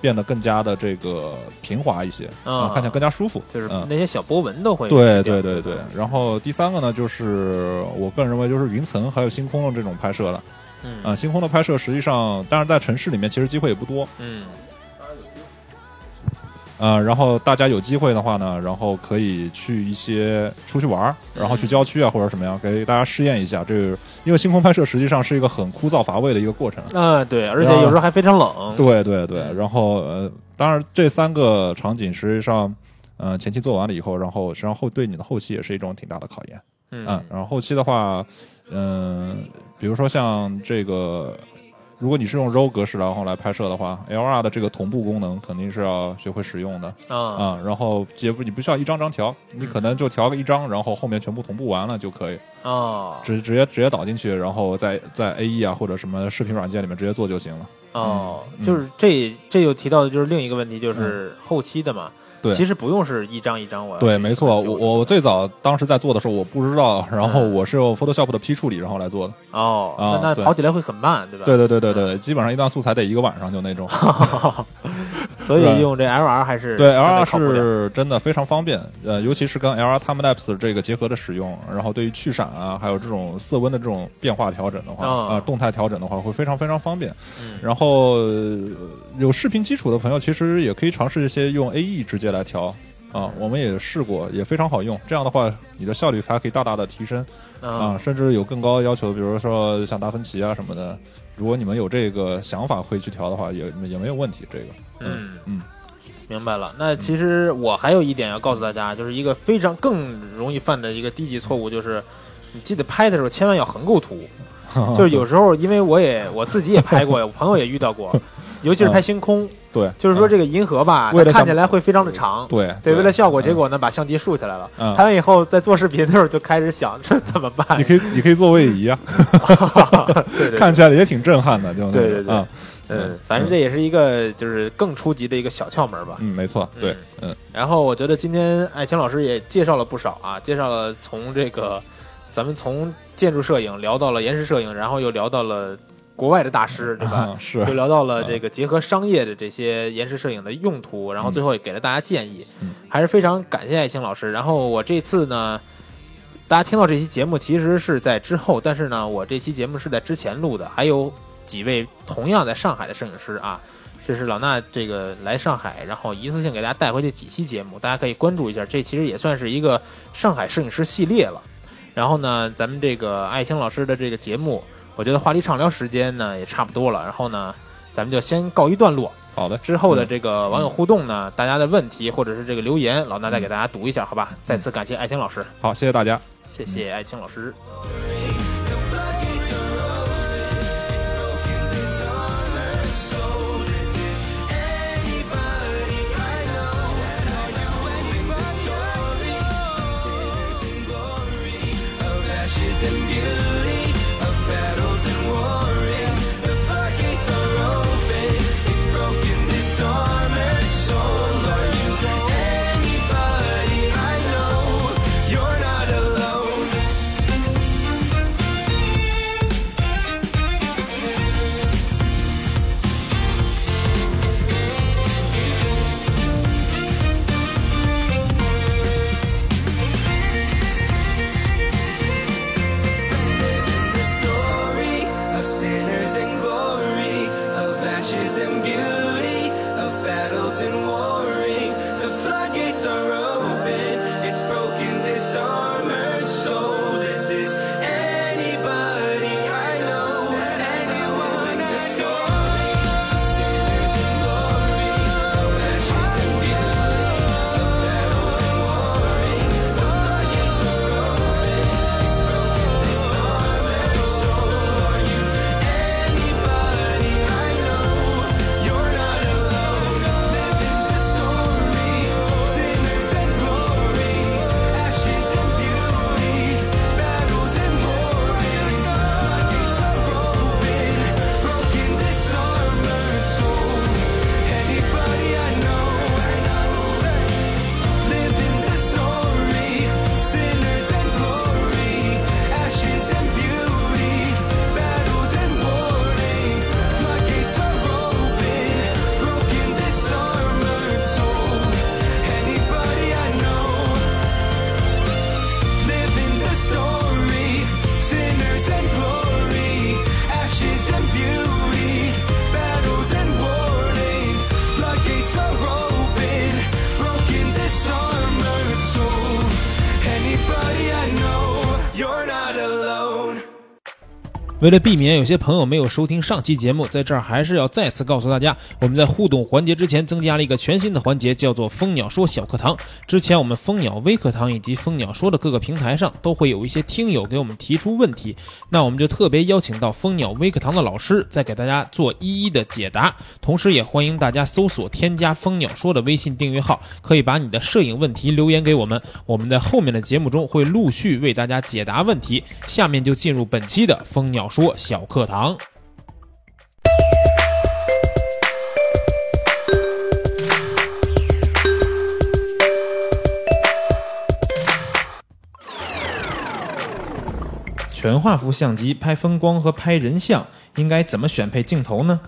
变得更加的这个平滑一些，啊啊，看起来更加舒服。就是嗯，那些小波纹都会对对对对。然后第三个呢，就是我个人认为就是云层还有星空的这种拍摄了。嗯啊，星空的拍摄实际上，当然在城市里面其实机会也不多。嗯啊，然后大家有机会的话呢，然后可以去一些出去玩儿，然后去郊区啊或者什么样，给大家试验一下。这个因为星空拍摄实际上是一个很枯燥乏味的一个过程。啊，对，而且有时候还非常冷。对对对，嗯然后呃，当然这三个场景实际上，呃，前期做完了以后，然后实际上后对你的后期也是一种挺大的考验。嗯嗯，然后后期的话，嗯、比如说像这个，如果你是用 RAW 格式然后来拍摄的话，LR 的这个同步功能肯定是要学会使用的。啊。啊、然后也不你不需要一张张调，你可能就调个一张，然后后面全部同步完了就可以，哦直直接直接导进去，然后在在 AE 啊或者什么视频软件里面直接做就行了。哦，嗯。就是这这又提到的就是另一个问题，就是后期的嘛。对其实不用是一张一张我。对，没错，我我最早当时在做的时候我不知道，然后我是用 Photoshop 的 P 处理然后来做的。哦，那那跑起来会很慢，对吧？对对对对对，基本上一段素材得一个晚上就那种。所以用这 LR 还是对谱点是真的非常方便，呃，尤其是跟 LR Timelapse 这个结合的使用，然后对于去闪啊，还有这种色温的这种变化调整的话，哦呃，动态调整的话，会非常非常方便。嗯然后、呃有视频基础的朋友，其实也可以尝试一些用 AE 直接来调。啊，我们也试过，也非常好用。这样的话，你的效率还可以大大的提升啊，啊甚至有更高要求，比如说像达芬奇啊什么的。如果你们有这个想法，可以去调的话，也也没有问题。这个，嗯。嗯，明白了。那其实我还有一点要告诉大家，就是一个非常更容易犯的一个低级错误，就是你记得拍的时候千万要横构图。就是有时候，因为我也我自己也拍过，我朋友也遇到过，尤其是拍星空，对，就是说这个银河吧，它看起来会非常的长。对对，为了效果，结嗯果呢，把相机竖起来了。嗯。拍完以后，在做视频的时候就开始想这 怎么办？你？可以你可以做位移啊，看起来也挺震撼的，就对对对嗯，反正这也是一个就是更初级的一个小窍门吧。嗯，没错，对，嗯。然后我觉得今天艾青老师也介绍了不少啊，介绍了从这个咱们从建筑摄影聊到了延时摄影，然后又聊到了国外的大师，对吧？啊是。又聊到了这个结合商业的这些延时摄影的用途，然后最后也给了大家建议，嗯。还是非常感谢艾青老师。然后我这次呢，大家听到这期节目其实是在之后，但是呢，我这期节目是在之前录的，还有几位同样在上海的摄影师啊。这是老衲这个来上海，然后一次性给大家带回去几期节目，大家可以关注一下。这其实也算是一个上海摄影师系列了。然后呢，咱们这个艾青老师的这个节目，我觉得话题畅聊时间呢也差不多了。然后呢，咱们就先告一段落。好的，之后的这个网友互动呢，大家的问题或者是这个留言，老衲再给大家读一下，好吧？再次感谢爱青老师，好，谢谢大家。谢谢爱青老师。为了避免有些朋友没有收听上期节目，在这儿还是要再次告诉大家，我们在互动环节之前增加了一个全新的环节，叫做“蜂鸟说小课堂”。之前我们蜂鸟微课堂以及蜂鸟说的各个平台上都会有一些听友给我们提出问题，那我们就特别邀请到蜂鸟微课堂的老师，再给大家做一一的解答。同时，也欢迎大家搜索添加“蜂鸟说”的微信订阅号，可以把你的摄影问题留言给我们，我们在后面的节目中会陆续为大家解答问题。下面就进入本期的蜂鸟。说小课堂，全画幅相机拍风光和拍人像，应该怎么选配镜头呢？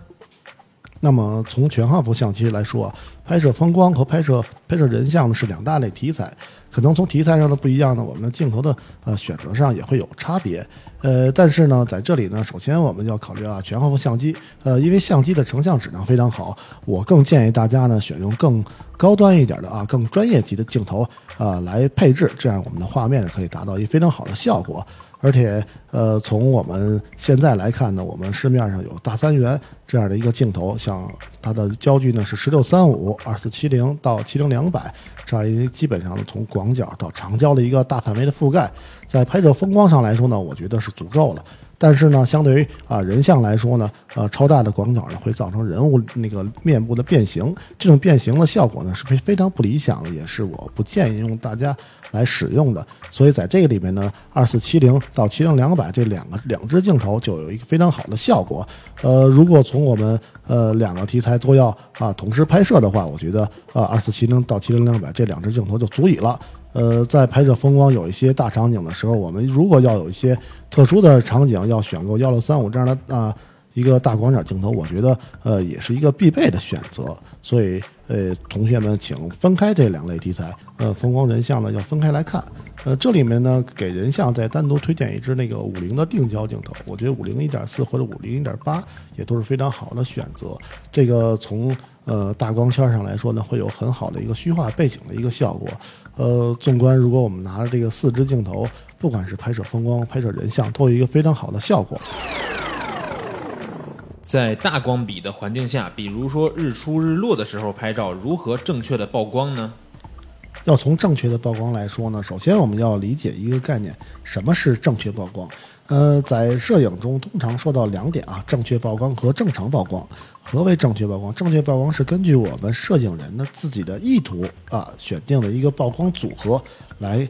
那么从全画幅相机来说啊，拍摄风光和拍摄拍摄人像呢是两大类题材，可能从题材上的不一样呢，我们的镜头的呃选择上也会有差别。呃，但是呢，在这里呢，首先我们要考虑啊，全画幅相机，呃，因为相机的成像质量非常好，我更建议大家呢选用更高端一点的啊，更专业级的镜头啊来配置，这样我们的画面可以达到一非常好的效果。而且，呃，从我们现在来看呢，我们市面上有大三元这样的一个镜头，像它的焦距呢是十六三五、二四七零到七零两百，这样一基本上从广角到长焦的一个大范围的覆盖，在拍摄风光上来说呢，我觉得是足够了。但是呢，相对于啊人像来说呢，呃，超大的广角呢会造成人物那个面部的变形，这种变形的效果呢是非非常不理想的，也是我不建议用大家来使用的。所以在这个里面呢，二四七零到七零两百这两个两只镜头就有一个非常好的效果。呃，如果从我们呃两个题材都要啊同时拍摄的话，我觉得啊二四七零到七零两百这两只镜头就足以了。呃，在拍摄风光有一些大场景的时候，我们如果要有一些特殊的场景，要选购幺六三五这样的啊一个大广角镜头，我觉得呃也是一个必备的选择。所以呃，同学们请分开这两类题材，呃，风光人像呢要分开来看。呃，这里面呢给人像再单独推荐一支那个五零的定焦镜头，我觉得五零一点四或者五零一点八也都是非常好的选择。这个从呃大光圈上来说呢，会有很好的一个虚化背景的一个效果。呃，纵观如果我们拿着这个四支镜头，不管是拍摄风光、拍摄人像，都有一个非常好的效果。在大光比的环境下，比如说日出日落的时候拍照，如何正确的曝光呢？要从正确的曝光来说呢，首先我们要理解一个概念，什么是正确曝光？呃，在摄影中通常说到两点啊，正确曝光和正常曝光。何为正确曝光？正确曝光是根据我们摄影人的自己的意图啊，选定的一个曝光组合来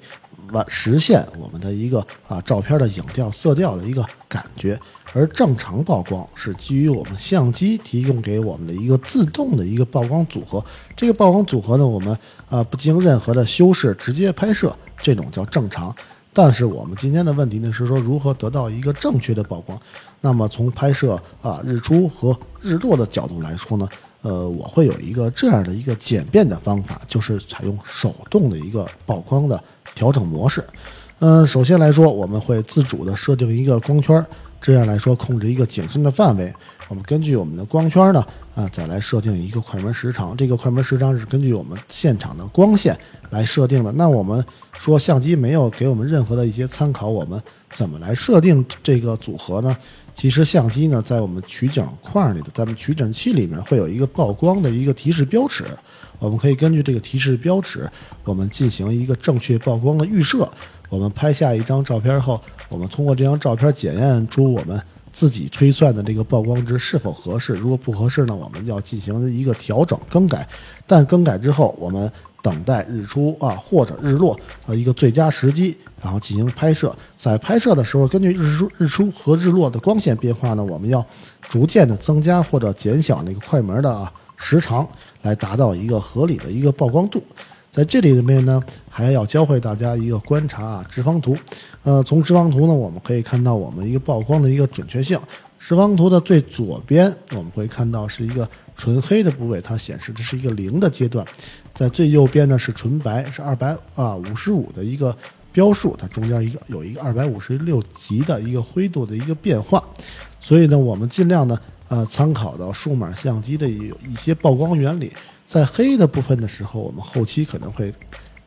完实现我们的一个啊照片的影调、色调的一个感觉。而正常曝光是基于我们相机提供给我们的一个自动的一个曝光组合。这个曝光组合呢，我们啊不经任何的修饰直接拍摄，这种叫正常。但是我们今天的问题呢是说如何得到一个正确的曝光。那么从拍摄啊日出和日落的角度来说呢，呃，我会有一个这样的一个简便的方法，就是采用手动的一个曝光的调整模式。嗯、首先来说，我们会自主的设定一个光圈，这样来说控制一个景深的范围。我们根据我们的光圈呢，啊，再来设定一个快门时长。这个快门时长是根据我们现场的光线来设定的。那我们说相机没有给我们任何的一些参考，我们怎么来设定这个组合呢？其实相机呢，在我们取景框里的，咱们取景器里面会有一个曝光的一个提示标尺，我们可以根据这个提示标尺，我们进行一个正确曝光的预设。我们拍下一张照片后，我们通过这张照片检验出我们自己推算的这个曝光值是否合适。如果不合适呢，我们要进行一个调整更改。但更改之后，我们等待日出啊或者日落啊一个最佳时机，然后进行拍摄。在拍摄的时候，根据日出、日出和日落的光线变化呢，我们要逐渐的增加或者减小那个快门的时长，来达到一个合理的一个曝光度。在这里面呢，还要教会大家一个观察啊，直方图。呃，从直方图呢，我们可以看到我们一个曝光的一个准确性。直方图的最左边，我们会看到是一个纯黑的部位，它显示的是一个零的阶段。在最右边呢是纯白，是二百啊五十五的一个标数，它中间一个有一个二百五十六级的一个灰度的一个变化。所以呢，我们尽量呢，呃，参考到数码相机的一一些曝光原理。在黑的部分的时候，我们后期可能会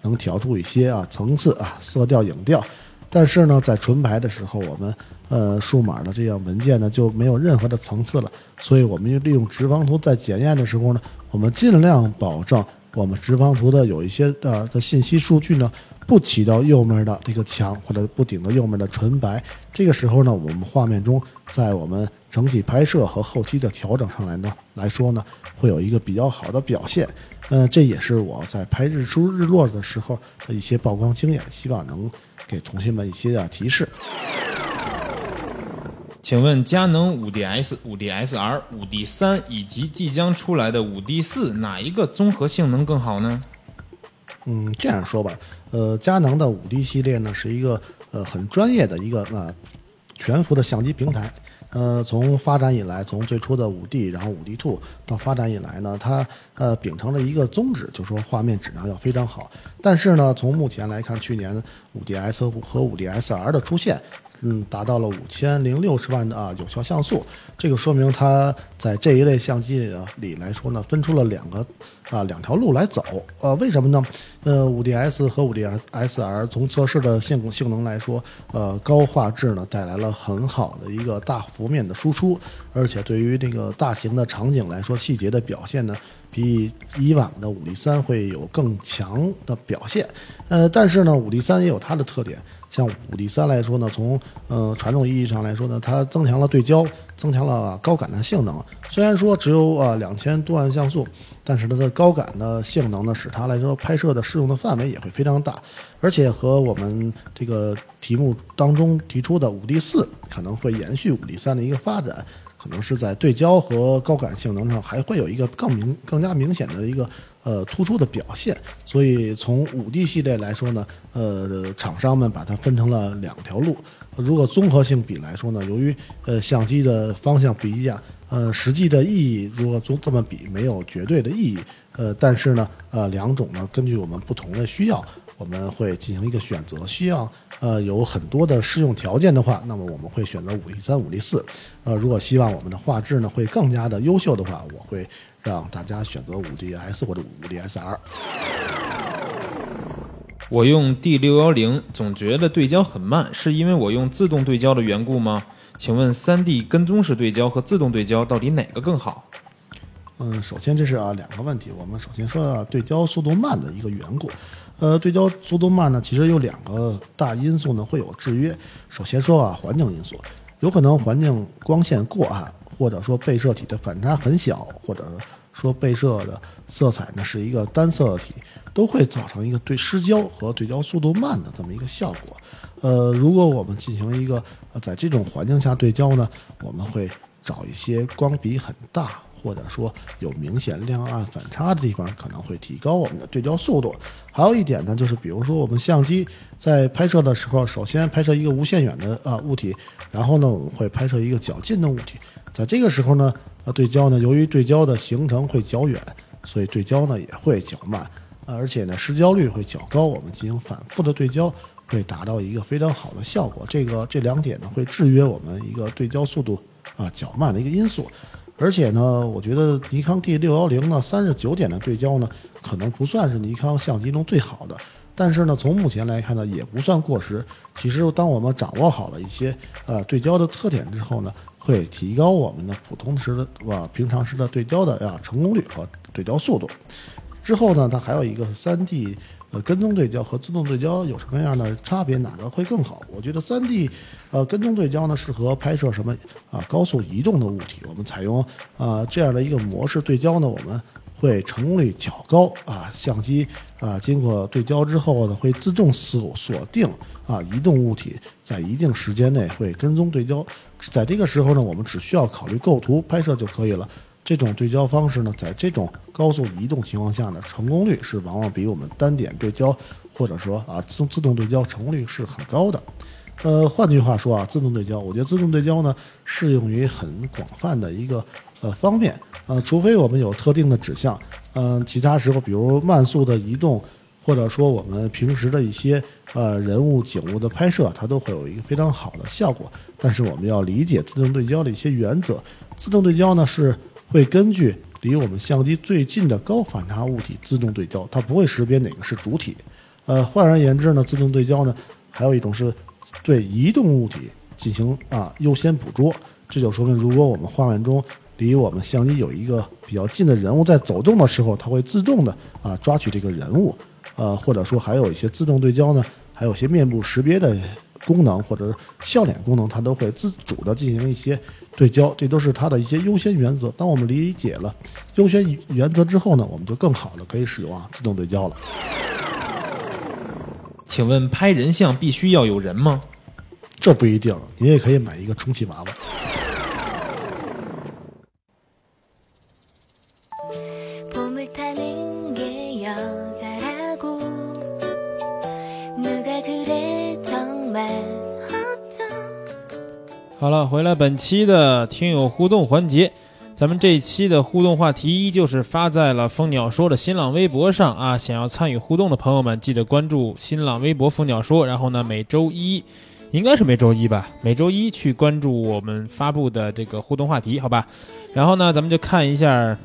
能调出一些啊层次啊色调影调，但是呢，在纯白的时候，我们呃数码的这样文件呢就没有任何的层次了，所以我们就利用直方图在检验的时候呢，我们尽量保证我们直方图的有一些呃的信息数据呢不起到右面的这个墙或者不顶到右面的纯白，这个时候呢，我们画面中在我们整体拍摄和后期的调整上来呢来说呢，会有一个比较好的表现。呃，这也是我在拍日出日落的时候的一些曝光经验，希望能给同学们一些的提示。请问佳能五 DS、五 DSR、五 D 三以及即将出来的五 D 四，哪一个综合性能更好呢？嗯，这样说吧，呃，佳能的五 D 系列呢是一个呃很专业的一个呃全幅的相机平台。呃，从发展以来，从最初的五 D，然后五 D Two 到发展以来呢，它呃秉承了一个宗旨，就说画面质量要非常好。但是呢，从目前来看，去年五 DS 和五 DSR 的出现，嗯，达到了五千零六十万的啊有效像素，这个说明它在这一类相机里里来说呢，分出了两个啊两条路来走。呃，为什么呢？呃，五 DS 和五 DSR 从测试的性性能来说，呃，高画质呢带来了很好的一个大幅面的输出，而且对于这个大型的场景来说，细节的表现呢。比以往的五 D 三会有更强的表现，呃，但是呢，五 D 三也有它的特点。像五 D 三来说呢，从呃传统意义上来说呢，它增强了对焦，增强了高感的性能。虽然说只有啊两千多万像素，但是它的高感的性能呢，使它来说拍摄的适用的范围也会非常大。而且和我们这个题目当中提出的五 D 四可能会延续五 D 三的一个发展。可能是在对焦和高感性能上还会有一个更明、更加明显的一个呃突出的表现。所以从五 D 系列来说呢，呃，厂商们把它分成了两条路。如果综合性比来说呢，由于呃相机的方向不一样，呃，实际的意义如果做这么比没有绝对的意义。呃，但是呢，呃，两种呢根据我们不同的需要。我们会进行一个选择，需要呃有很多的适用条件的话，那么我们会选择五 D 三、五 D 四。呃，如果希望我们的画质呢会更加的优秀的话，我会让大家选择五 DS 或者五 DSR。我用 D 六幺零总觉得对焦很慢，是因为我用自动对焦的缘故吗？请问三 D 跟踪式对焦和自动对焦到底哪个更好？嗯，首先这是啊两个问题。我们首先说啊对焦速度慢的一个缘故。呃，对焦速度慢呢，其实有两个大因素呢会有制约。首先说啊环境因素，有可能环境光线过暗，或者说被摄体的反差很小，或者说被摄的色彩呢是一个单色体，都会造成一个对失焦和对焦速度慢的这么一个效果。呃，如果我们进行一个呃在这种环境下对焦呢，我们会找一些光比很大。或者说有明显亮暗反差的地方，可能会提高我们的对焦速度。还有一点呢，就是比如说我们相机在拍摄的时候，首先拍摄一个无限远的啊物体，然后呢我们会拍摄一个较近的物体，在这个时候呢，呃对焦呢，由于对焦的行程会较远，所以对焦呢也会较慢，而且呢失焦率会较高。我们进行反复的对焦，会达到一个非常好的效果。这个这两点呢，会制约我们一个对焦速度啊较慢的一个因素。而且呢，我觉得尼康 D 六幺零呢，三十九点的对焦呢，可能不算是尼康相机中最好的，但是呢，从目前来看呢，也不算过时。其实，当我们掌握好了一些呃对焦的特点之后呢，会提高我们的普通时的吧平常时的对焦的呀成功率和对焦速度。之后呢，它还有一个三 D。呃，跟踪对焦和自动对焦有什么样的差别？哪个会更好？我觉得三 D，呃，跟踪对焦呢适合拍摄什么啊高速移动的物体。我们采用啊这样的一个模式对焦呢，我们会成功率较高啊。相机啊经过对焦之后呢，会自动锁锁定啊移动物体，在一定时间内会跟踪对焦。在这个时候呢，我们只需要考虑构图拍摄就可以了。这种对焦方式呢，在这种高速移动情况下呢，成功率是往往比我们单点对焦或者说啊自自动对焦成功率是很高的。呃，换句话说啊，自动对焦，我觉得自动对焦呢适用于很广泛的一个呃方面。呃，除非我们有特定的指向，嗯，其他时候比如慢速的移动，或者说我们平时的一些呃人物景物的拍摄，它都会有一个非常好的效果。但是我们要理解自动对焦的一些原则，自动对焦呢是。会根据离我们相机最近的高反差物体自动对焦，它不会识别哪个是主体。呃，换而言之呢，自动对焦呢，还有一种是对移动物体进行啊优先捕捉。这就说明，如果我们画面中离我们相机有一个比较近的人物在走动的时候，它会自动的啊抓取这个人物。呃，或者说还有一些自动对焦呢，还有些面部识别的功能或者笑脸功能，它都会自主的进行一些。对焦，这都是它的一些优先原则。当我们理解了优先原则之后呢，我们就更好的可以使用啊自动对焦了。请问拍人像必须要有人吗？这不一定，你也可以买一个充气娃娃。好了，回来本期的听友互动环节，咱们这一期的互动话题依旧是发在了蜂鸟说的新浪微博上啊。想要参与互动的朋友们，记得关注新浪微博蜂鸟说，然后呢，每周一应该是每周一吧，每周一去关注我们发布的这个互动话题，好吧？然后呢，咱们就看一下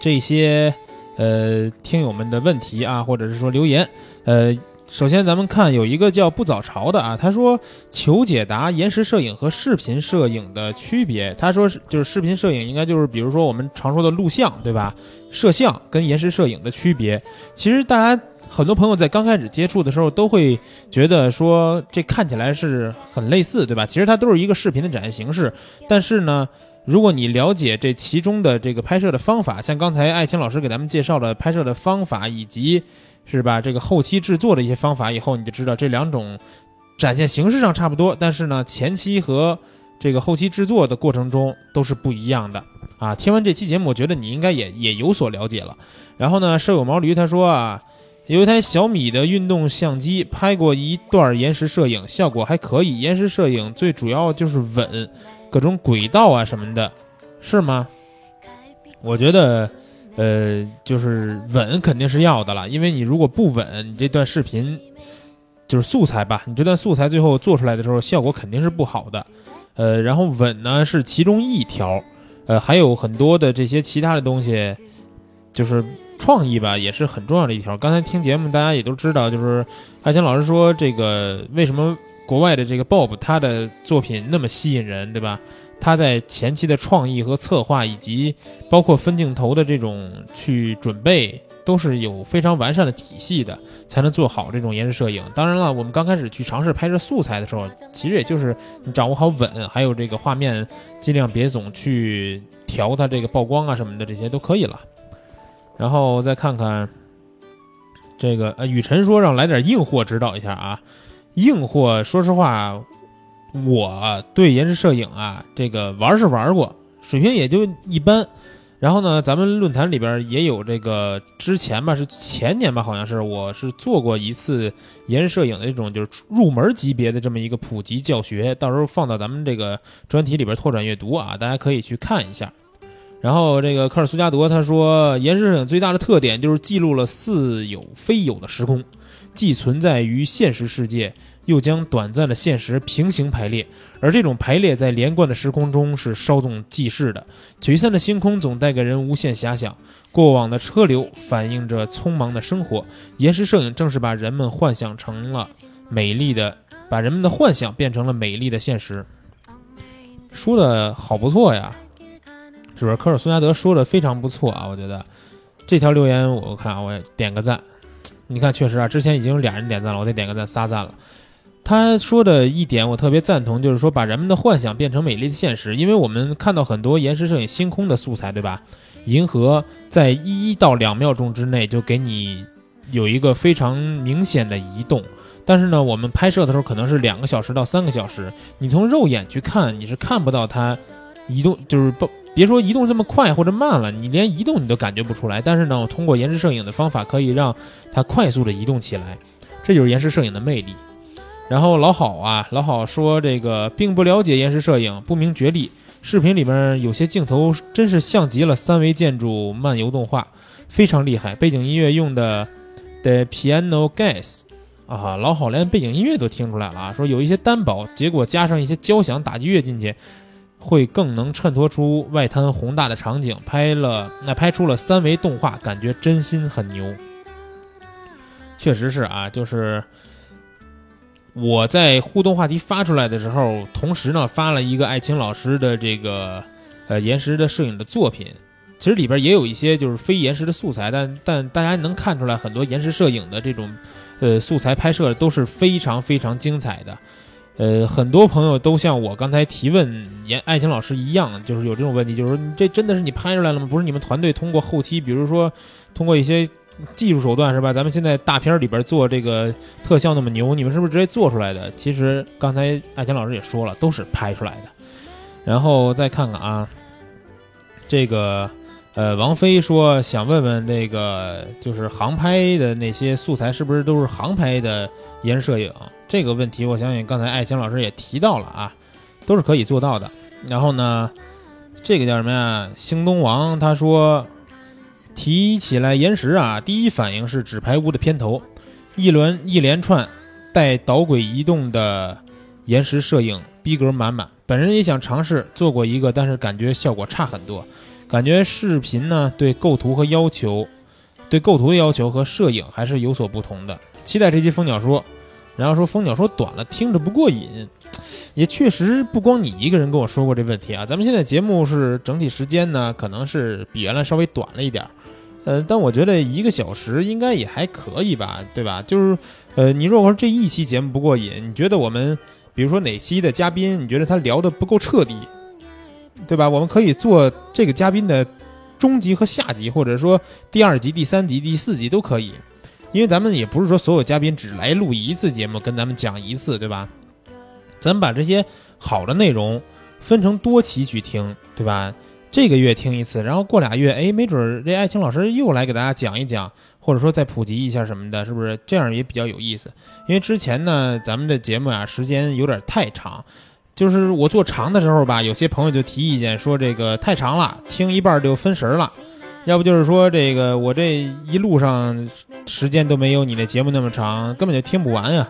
这些呃听友们的问题啊，或者是说留言，呃。首先，咱们看有一个叫不早朝的啊，他说求解答延时摄影和视频摄影的区别。他说是就是视频摄影应该就是比如说我们常说的录像，对吧？摄像跟延时摄影的区别，其实大家很多朋友在刚开始接触的时候都会觉得说这看起来是很类似，对吧？其实它都是一个视频的展现形式。但是呢，如果你了解这其中的这个拍摄的方法，像刚才艾青老师给咱们介绍的拍摄的方法以及。是吧？这个后期制作的一些方法，以后你就知道这两种展现形式上差不多，但是呢，前期和这个后期制作的过程中都是不一样的啊。听完这期节目，我觉得你应该也也有所了解了。然后呢，舍友毛驴他说啊，有一台小米的运动相机拍过一段延时摄影，效果还可以。延时摄影最主要就是稳，各种轨道啊什么的，是吗？我觉得。呃，就是稳肯定是要的了，因为你如果不稳，你这段视频就是素材吧，你这段素材最后做出来的时候效果肯定是不好的。呃，然后稳呢是其中一条，呃，还有很多的这些其他的东西，就是创意吧，也是很重要的一条。刚才听节目，大家也都知道，就是艾强老师说这个为什么国外的这个 Bob 他的作品那么吸引人，对吧？他在前期的创意和策划，以及包括分镜头的这种去准备，都是有非常完善的体系的，才能做好这种延时摄影。当然了，我们刚开始去尝试拍摄素材的时候，其实也就是你掌握好稳，还有这个画面，尽量别总去调它这个曝光啊什么的，这些都可以了。然后再看看这个呃，雨辰说让来点硬货指导一下啊，硬货，说实话。我对延时摄影啊，这个玩是玩过，水平也就一般。然后呢，咱们论坛里边也有这个之前吧，是前年吧，好像是我是做过一次延时摄影的这种就是入门级别的这么一个普及教学，到时候放到咱们这个专题里边拓展阅读啊，大家可以去看一下。然后这个科尔苏加德他说，延时摄影最大的特点就是记录了似有非有的时空，既存在于现实世界。又将短暂的现实平行排列，而这种排列在连贯的时空中是稍纵即逝的。璀璨的星空总带给人无限遐想，过往的车流反映着匆忙的生活。延时摄影正是把人们幻想成了美丽的，把人们的幻想变成了美丽的现实。说的好不错呀，是不是？科尔苏加德说的非常不错啊，我觉得这条留言我看我点个赞。你看，确实啊，之前已经有俩人点赞了，我得点个赞，仨赞了。他说的一点我特别赞同，就是说把人们的幻想变成美丽的现实。因为我们看到很多延时摄影星空的素材，对吧？银河在一到两秒钟之内就给你有一个非常明显的移动，但是呢，我们拍摄的时候可能是两个小时到三个小时，你从肉眼去看你是看不到它移动，就是不别说移动这么快或者慢了，你连移动你都感觉不出来。但是呢，我通过延时摄影的方法可以让它快速的移动起来，这就是延时摄影的魅力。然后老好啊，老好说这个并不了解延时摄影，不明觉厉。视频里边有些镜头真是像极了三维建筑漫游动画，非常厉害。背景音乐用的的 Piano Gas 啊，老好连背景音乐都听出来了啊。说有一些单薄，结果加上一些交响打击乐进去，会更能衬托出外滩宏大的场景。拍了那拍出了三维动画，感觉真心很牛。确实是啊，就是。我在互动话题发出来的时候，同时呢发了一个艾青老师的这个呃延时的摄影的作品，其实里边也有一些就是非延时的素材，但但大家能看出来很多延时摄影的这种呃素材拍摄都是非常非常精彩的，呃很多朋友都像我刚才提问严艾青老师一样，就是有这种问题，就是说这真的是你拍出来了吗？不是你们团队通过后期，比如说通过一些。技术手段是吧？咱们现在大片里边做这个特效那么牛，你们是不是直接做出来的？其实刚才艾强老师也说了，都是拍出来的。然后再看看啊，这个呃，王菲说想问问这个就是航拍的那些素材是不是都是航拍的延时摄影？这个问题我相信刚才艾强老师也提到了啊，都是可以做到的。然后呢，这个叫什么呀？兴东王他说。提起来延时啊，第一反应是纸牌屋的片头，一轮一连串带导轨移动的延时摄影，逼格满满。本人也想尝试做过一个，但是感觉效果差很多。感觉视频呢对构图和要求，对构图的要求和摄影还是有所不同的。期待这期蜂鸟说，然后说蜂鸟说短了听着不过瘾，也确实不光你一个人跟我说过这问题啊。咱们现在节目是整体时间呢，可能是比原来稍微短了一点儿。呃，但我觉得一个小时应该也还可以吧，对吧？就是，呃，你如果说这一期节目不过瘾，你觉得我们，比如说哪期的嘉宾，你觉得他聊的不够彻底，对吧？我们可以做这个嘉宾的中集和下集，或者说第二集、第三集、第四集都可以，因为咱们也不是说所有嘉宾只来录一次节目跟咱们讲一次，对吧？咱把这些好的内容分成多期去听，对吧？这个月听一次，然后过俩月，哎，没准儿这爱情老师又来给大家讲一讲，或者说再普及一下什么的，是不是？这样也比较有意思。因为之前呢，咱们的节目啊，时间有点太长，就是我做长的时候吧，有些朋友就提意见说这个太长了，听一半就分神了；要不就是说这个我这一路上时间都没有你的节目那么长，根本就听不完呀。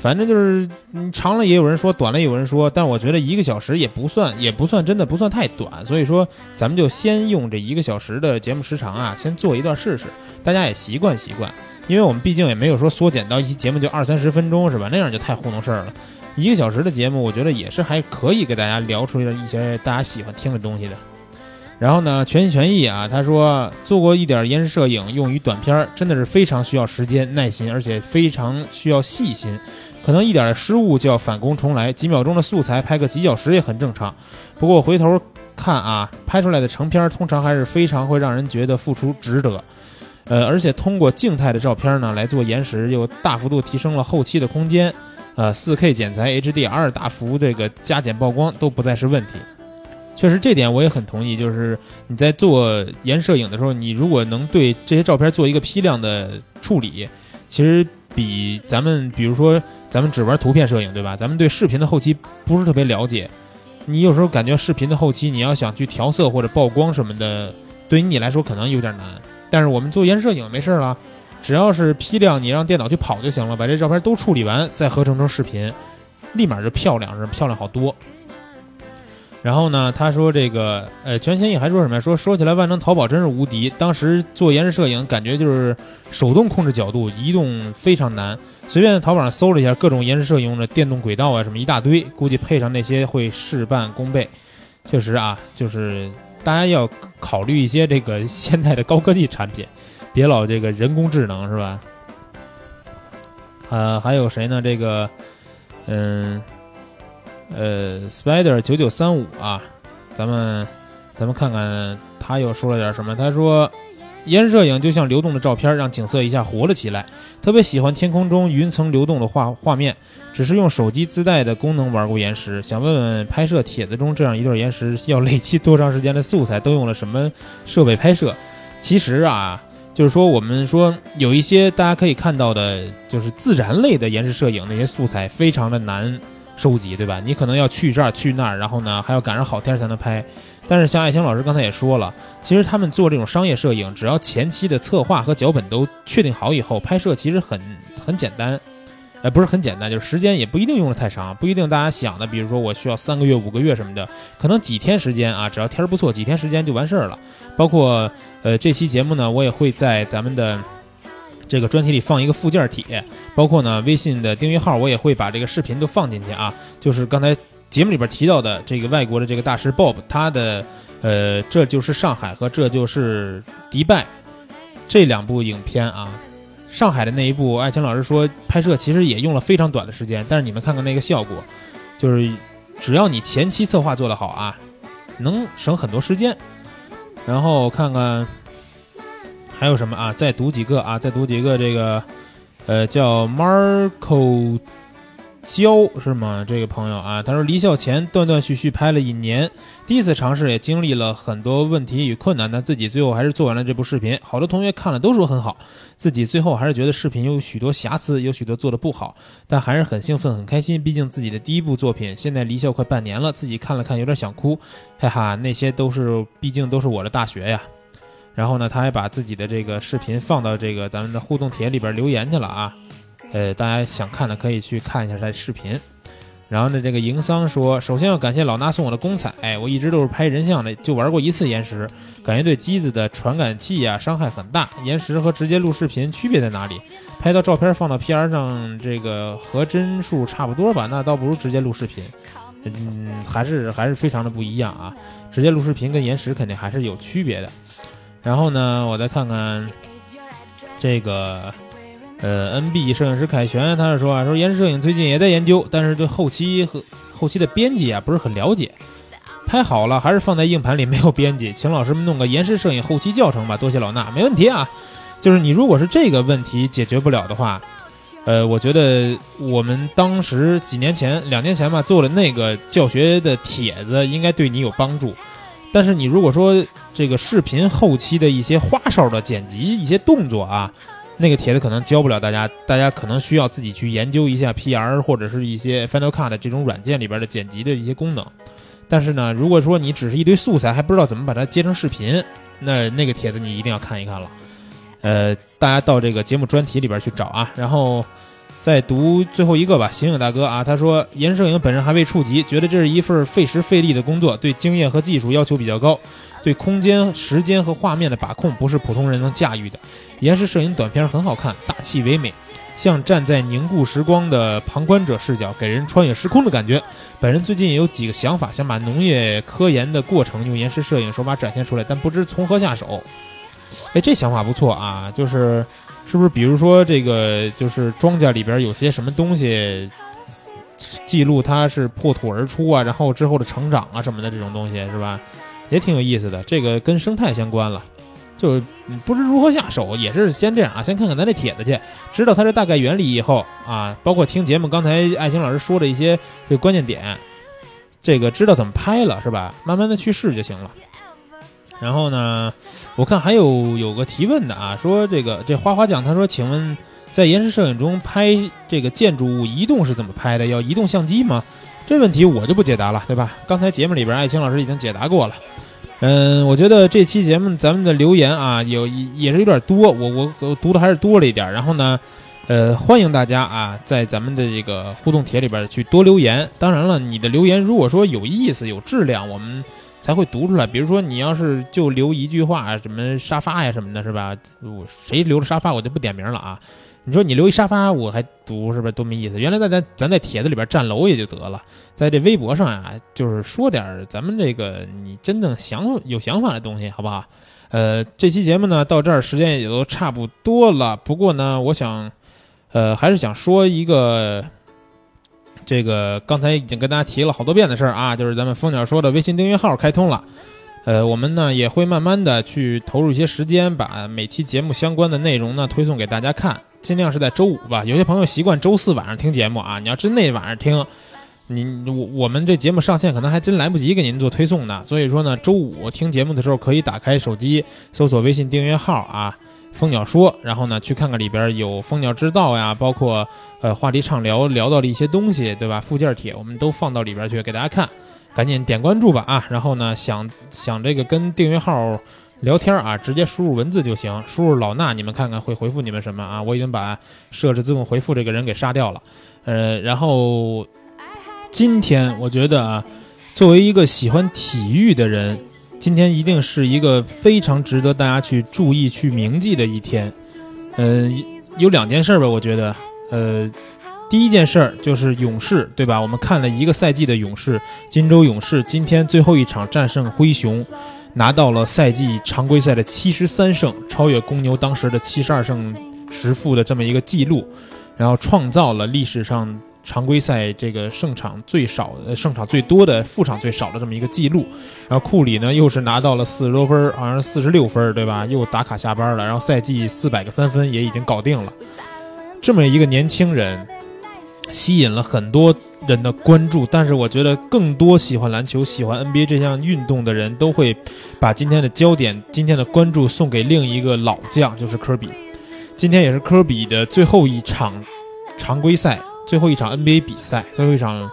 反正就是长了也有人说，短了也有人说，但我觉得一个小时也不算，也不算真的不算太短，所以说咱们就先用这一个小时的节目时长啊，先做一段试试，大家也习惯习惯，因为我们毕竟也没有说缩减到一期节目就二三十分钟是吧？那样就太糊弄事儿了。一个小时的节目，我觉得也是还可以给大家聊出来一些大家喜欢听的东西的。然后呢，全心全意啊，他说做过一点延时摄影，用于短片，真的是非常需要时间、耐心，而且非常需要细心。可能一点失误就要返工重来，几秒钟的素材拍个几小时也很正常。不过回头看啊，拍出来的成片通常还是非常会让人觉得付出值得。呃，而且通过静态的照片呢来做延时，又大幅度提升了后期的空间。呃，4K 剪裁、HDR 大幅这个加减曝光都不再是问题。确实，这点我也很同意。就是你在做延摄影的时候，你如果能对这些照片做一个批量的处理，其实比咱们比如说咱们只玩图片摄影，对吧？咱们对视频的后期不是特别了解，你有时候感觉视频的后期你要想去调色或者曝光什么的，对于你来说可能有点难。但是我们做延摄影没事儿了，只要是批量，你让电脑去跑就行了，把这照片都处理完，再合成成视频，立马就漂亮，是漂亮好多。然后呢，他说这个，呃，全千亿还说什么呀？说说起来，万能淘宝真是无敌。当时做延时摄影，感觉就是手动控制角度，移动非常难。随便在淘宝上搜了一下，各种延时摄影的电动轨道啊，什么一大堆，估计配上那些会事半功倍。确实啊，就是大家要考虑一些这个现在的高科技产品，别老这个人工智能是吧？呃，还有谁呢？这个，嗯。呃，Spider 九九三五啊，咱们咱们看看他又说了点什么。他说，延时摄影就像流动的照片，让景色一下活了起来。特别喜欢天空中云层流动的画画面。只是用手机自带的功能玩过延时，想问问拍摄帖子中这样一段延时要累积多长时间的素材，都用了什么设备拍摄？其实啊，就是说我们说有一些大家可以看到的，就是自然类的延时摄影那些素材非常的难。收集对吧？你可能要去这儿去那儿，然后呢还要赶上好天才能拍。但是像爱星老师刚才也说了，其实他们做这种商业摄影，只要前期的策划和脚本都确定好以后，拍摄其实很很简单。哎，不是很简单，就是时间也不一定用的太长，不一定大家想的，比如说我需要三个月、五个月什么的，可能几天时间啊，只要天儿不错，几天时间就完事儿了。包括呃这期节目呢，我也会在咱们的。这个专题里放一个附件儿帖，包括呢微信的订阅号，我也会把这个视频都放进去啊。就是刚才节目里边提到的这个外国的这个大师 Bob，他的呃这就是上海和这就是迪拜这两部影片啊。上海的那一部，爱情老师说拍摄其实也用了非常短的时间，但是你们看看那个效果，就是只要你前期策划做得好啊，能省很多时间。然后看看。还有什么啊？再读几个啊！再读几个这个，呃，叫 Marco 焦是吗？这个朋友啊，他说离校前断断续续拍了一年，第一次尝试也经历了很多问题与困难，但自己最后还是做完了这部视频。好多同学看了都说很好，自己最后还是觉得视频有许多瑕疵，有许多做的不好，但还是很兴奋很开心。毕竟自己的第一部作品，现在离校快半年了，自己看了看有点想哭，哈哈，那些都是毕竟都是我的大学呀。然后呢，他还把自己的这个视频放到这个咱们的互动帖里边留言去了啊，呃，大家想看的可以去看一下他的视频。然后呢，这个营桑说，首先要感谢老衲送我的公彩，哎，我一直都是拍人像的，就玩过一次延时，感觉对机子的传感器啊伤害很大。延时和直接录视频区别在哪里？拍到照片放到 PR 上，这个和帧数差不多吧？那倒不如直接录视频，嗯，还是还是非常的不一样啊。直接录视频跟延时肯定还是有区别的。然后呢，我再看看这个，呃，NB 摄影师凯旋，他是说啊，说延时摄影最近也在研究，但是对后期和后期的编辑啊不是很了解，拍好了还是放在硬盘里没有编辑，请老师们弄个延时摄影后期教程吧，多谢老衲，没问题啊。就是你如果是这个问题解决不了的话，呃，我觉得我们当时几年前、两年前吧做了那个教学的帖子，应该对你有帮助。但是你如果说这个视频后期的一些花哨的剪辑、一些动作啊，那个帖子可能教不了大家，大家可能需要自己去研究一下 PR 或者是一些 Final Cut 这种软件里边的剪辑的一些功能。但是呢，如果说你只是一堆素材，还不知道怎么把它接成视频，那那个帖子你一定要看一看了。呃，大家到这个节目专题里边去找啊。然后，再读最后一个吧，醒影大哥啊，他说延时摄影本人还未触及，觉得这是一份费时费力的工作，对经验和技术要求比较高，对空间、时间和画面的把控不是普通人能驾驭的。延时摄影短片很好看，大气唯美，像站在凝固时光的旁观者视角，给人穿越时空的感觉。本人最近也有几个想法，想把农业科研的过程用延时摄影手法展现出来，但不知从何下手。哎，这想法不错啊，就是是不是比如说这个就是庄稼里边有些什么东西记录它是破土而出啊，然后之后的成长啊什么的这种东西是吧？也挺有意思的，这个跟生态相关了。就不知如何下手，也是先这样啊，先看看咱这帖子去，知道它这大概原理以后啊，包括听节目刚才爱情老师说的一些这个关键点，这个知道怎么拍了是吧？慢慢的去试就行了。然后呢，我看还有有个提问的啊，说这个这花花酱他说，请问在延时摄影中拍这个建筑物移动是怎么拍的？要移动相机吗？这问题我就不解答了，对吧？刚才节目里边爱情老师已经解答过了。嗯，我觉得这期节目咱们的留言啊，有也是有点多，我我我读的还是多了一点。然后呢，呃，欢迎大家啊，在咱们的这个互动帖里边去多留言。当然了，你的留言如果说有意思、有质量，我们才会读出来。比如说，你要是就留一句话，什么沙发呀什么的，是吧？我谁留了沙发，我就不点名了啊。你说你留一沙发，我还读是不是多没意思？原来在咱咱在帖子里边占楼也就得了，在这微博上呀，就是说点咱们这个你真正想有想法的东西，好不好？呃，这期节目呢到这儿时间也都差不多了。不过呢，我想，呃，还是想说一个，这个刚才已经跟大家提了好多遍的事儿啊，就是咱们蜂鸟说的微信订阅号开通了。呃，我们呢也会慢慢的去投入一些时间，把每期节目相关的内容呢推送给大家看。尽量是在周五吧。有些朋友习惯周四晚上听节目啊，你要真那晚上听，你我我们这节目上线可能还真来不及给您做推送呢。所以说呢，周五听节目的时候可以打开手机搜索微信订阅号啊，蜂鸟说，然后呢去看看里边有蜂鸟之道呀，包括呃话题畅聊聊到的一些东西，对吧？附件帖我们都放到里边去给大家看，赶紧点关注吧啊！然后呢，想 想这个跟订阅号。聊天啊，直接输入文字就行。输入老衲，你们看看会回复你们什么啊？我已经把设置自动回复这个人给杀掉了。呃，然后今天我觉得啊，作为一个喜欢体育的人，今天一定是一个非常值得大家去注意、去铭记的一天。呃，有两件事吧，我觉得，呃，第一件事儿就是勇士，对吧？我们看了一个赛季的勇士，金州勇士今天最后一场战胜灰熊。拿到了赛季常规赛的七十三胜，超越公牛当时的七十二胜十负的这么一个记录，然后创造了历史上常规赛这个胜场最少、胜场最多的负场最少的这么一个记录。然后库里呢，又是拿到了四十多分，好像是四十六分，对吧？又打卡下班了。然后赛季四百个三分也已经搞定了。这么一个年轻人。吸引了很多人的关注，但是我觉得更多喜欢篮球、喜欢 NBA 这项运动的人都会把今天的焦点、今天的关注送给另一个老将，就是科比。今天也是科比的最后一场常规赛、最后一场 NBA 比赛、最后一场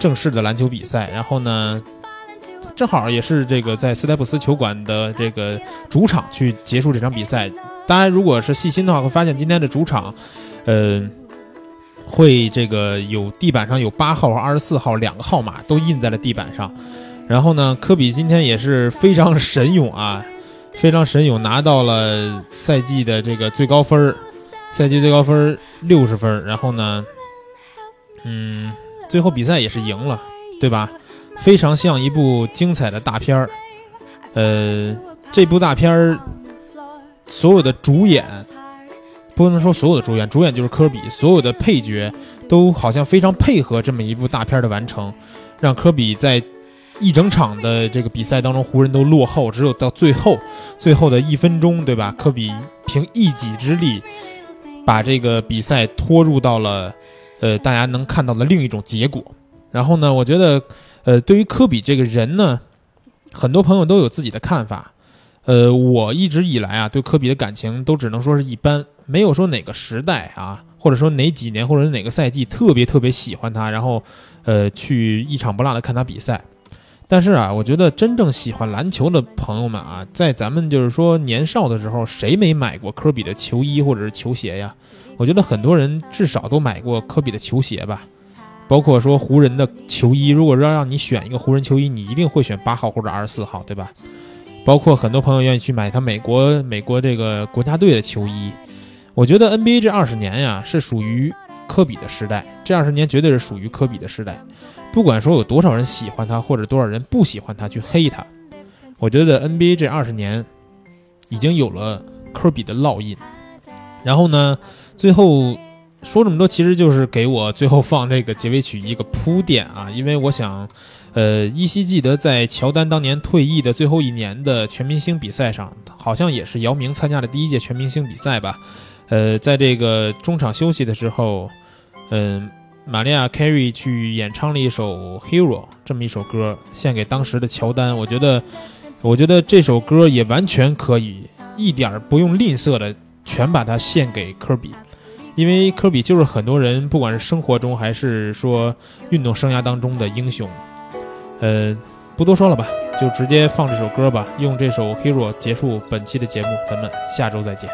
正式的篮球比赛。然后呢，正好也是这个在斯台普斯球馆的这个主场去结束这场比赛。大家如果是细心的话，会发现今天的主场，呃。会这个有地板上有八号和二十四号两个号码都印在了地板上，然后呢，科比今天也是非常神勇啊，非常神勇，拿到了赛季的这个最高分儿，赛季最高分六十分，然后呢，嗯，最后比赛也是赢了，对吧？非常像一部精彩的大片儿，呃，这部大片儿所有的主演。不能说所有的主演，主演就是科比，所有的配角都好像非常配合这么一部大片的完成，让科比在一整场的这个比赛当中，湖人都落后，只有到最后最后的一分钟，对吧？科比凭一己之力把这个比赛拖入到了呃大家能看到的另一种结果。然后呢，我觉得呃对于科比这个人呢，很多朋友都有自己的看法。呃，我一直以来啊，对科比的感情都只能说是一般，没有说哪个时代啊，或者说哪几年或者哪个赛季特别特别喜欢他，然后，呃，去一场不落的看他比赛。但是啊，我觉得真正喜欢篮球的朋友们啊，在咱们就是说年少的时候，谁没买过科比的球衣或者是球鞋呀？我觉得很多人至少都买过科比的球鞋吧，包括说湖人的球衣。如果要让你选一个湖人球衣，你一定会选八号或者二十四号，对吧？包括很多朋友愿意去买他美国美国这个国家队的球衣。我觉得 NBA 这二十年呀，是属于科比的时代，这二十年绝对是属于科比的时代。不管说有多少人喜欢他，或者多少人不喜欢他去黑他，我觉得 NBA 这二十年已经有了科比的烙印。然后呢，最后说这么多，其实就是给我最后放这个结尾曲一个铺垫啊，因为我想，呃，依稀记得在乔丹当年退役的最后一年的全明星比赛上，好像也是姚明参加的第一届全明星比赛吧。呃，在这个中场休息的时候，嗯，玛利亚·凯瑞去演唱了一首《Hero》这么一首歌，献给当时的乔丹。我觉得，我觉得这首歌也完全可以一点不用吝啬的全把它献给科比，因为科比就是很多人不管是生活中还是说运动生涯当中的英雄。呃，不多说了吧，就直接放这首歌吧，用这首《Hero》结束本期的节目，咱们下周再见。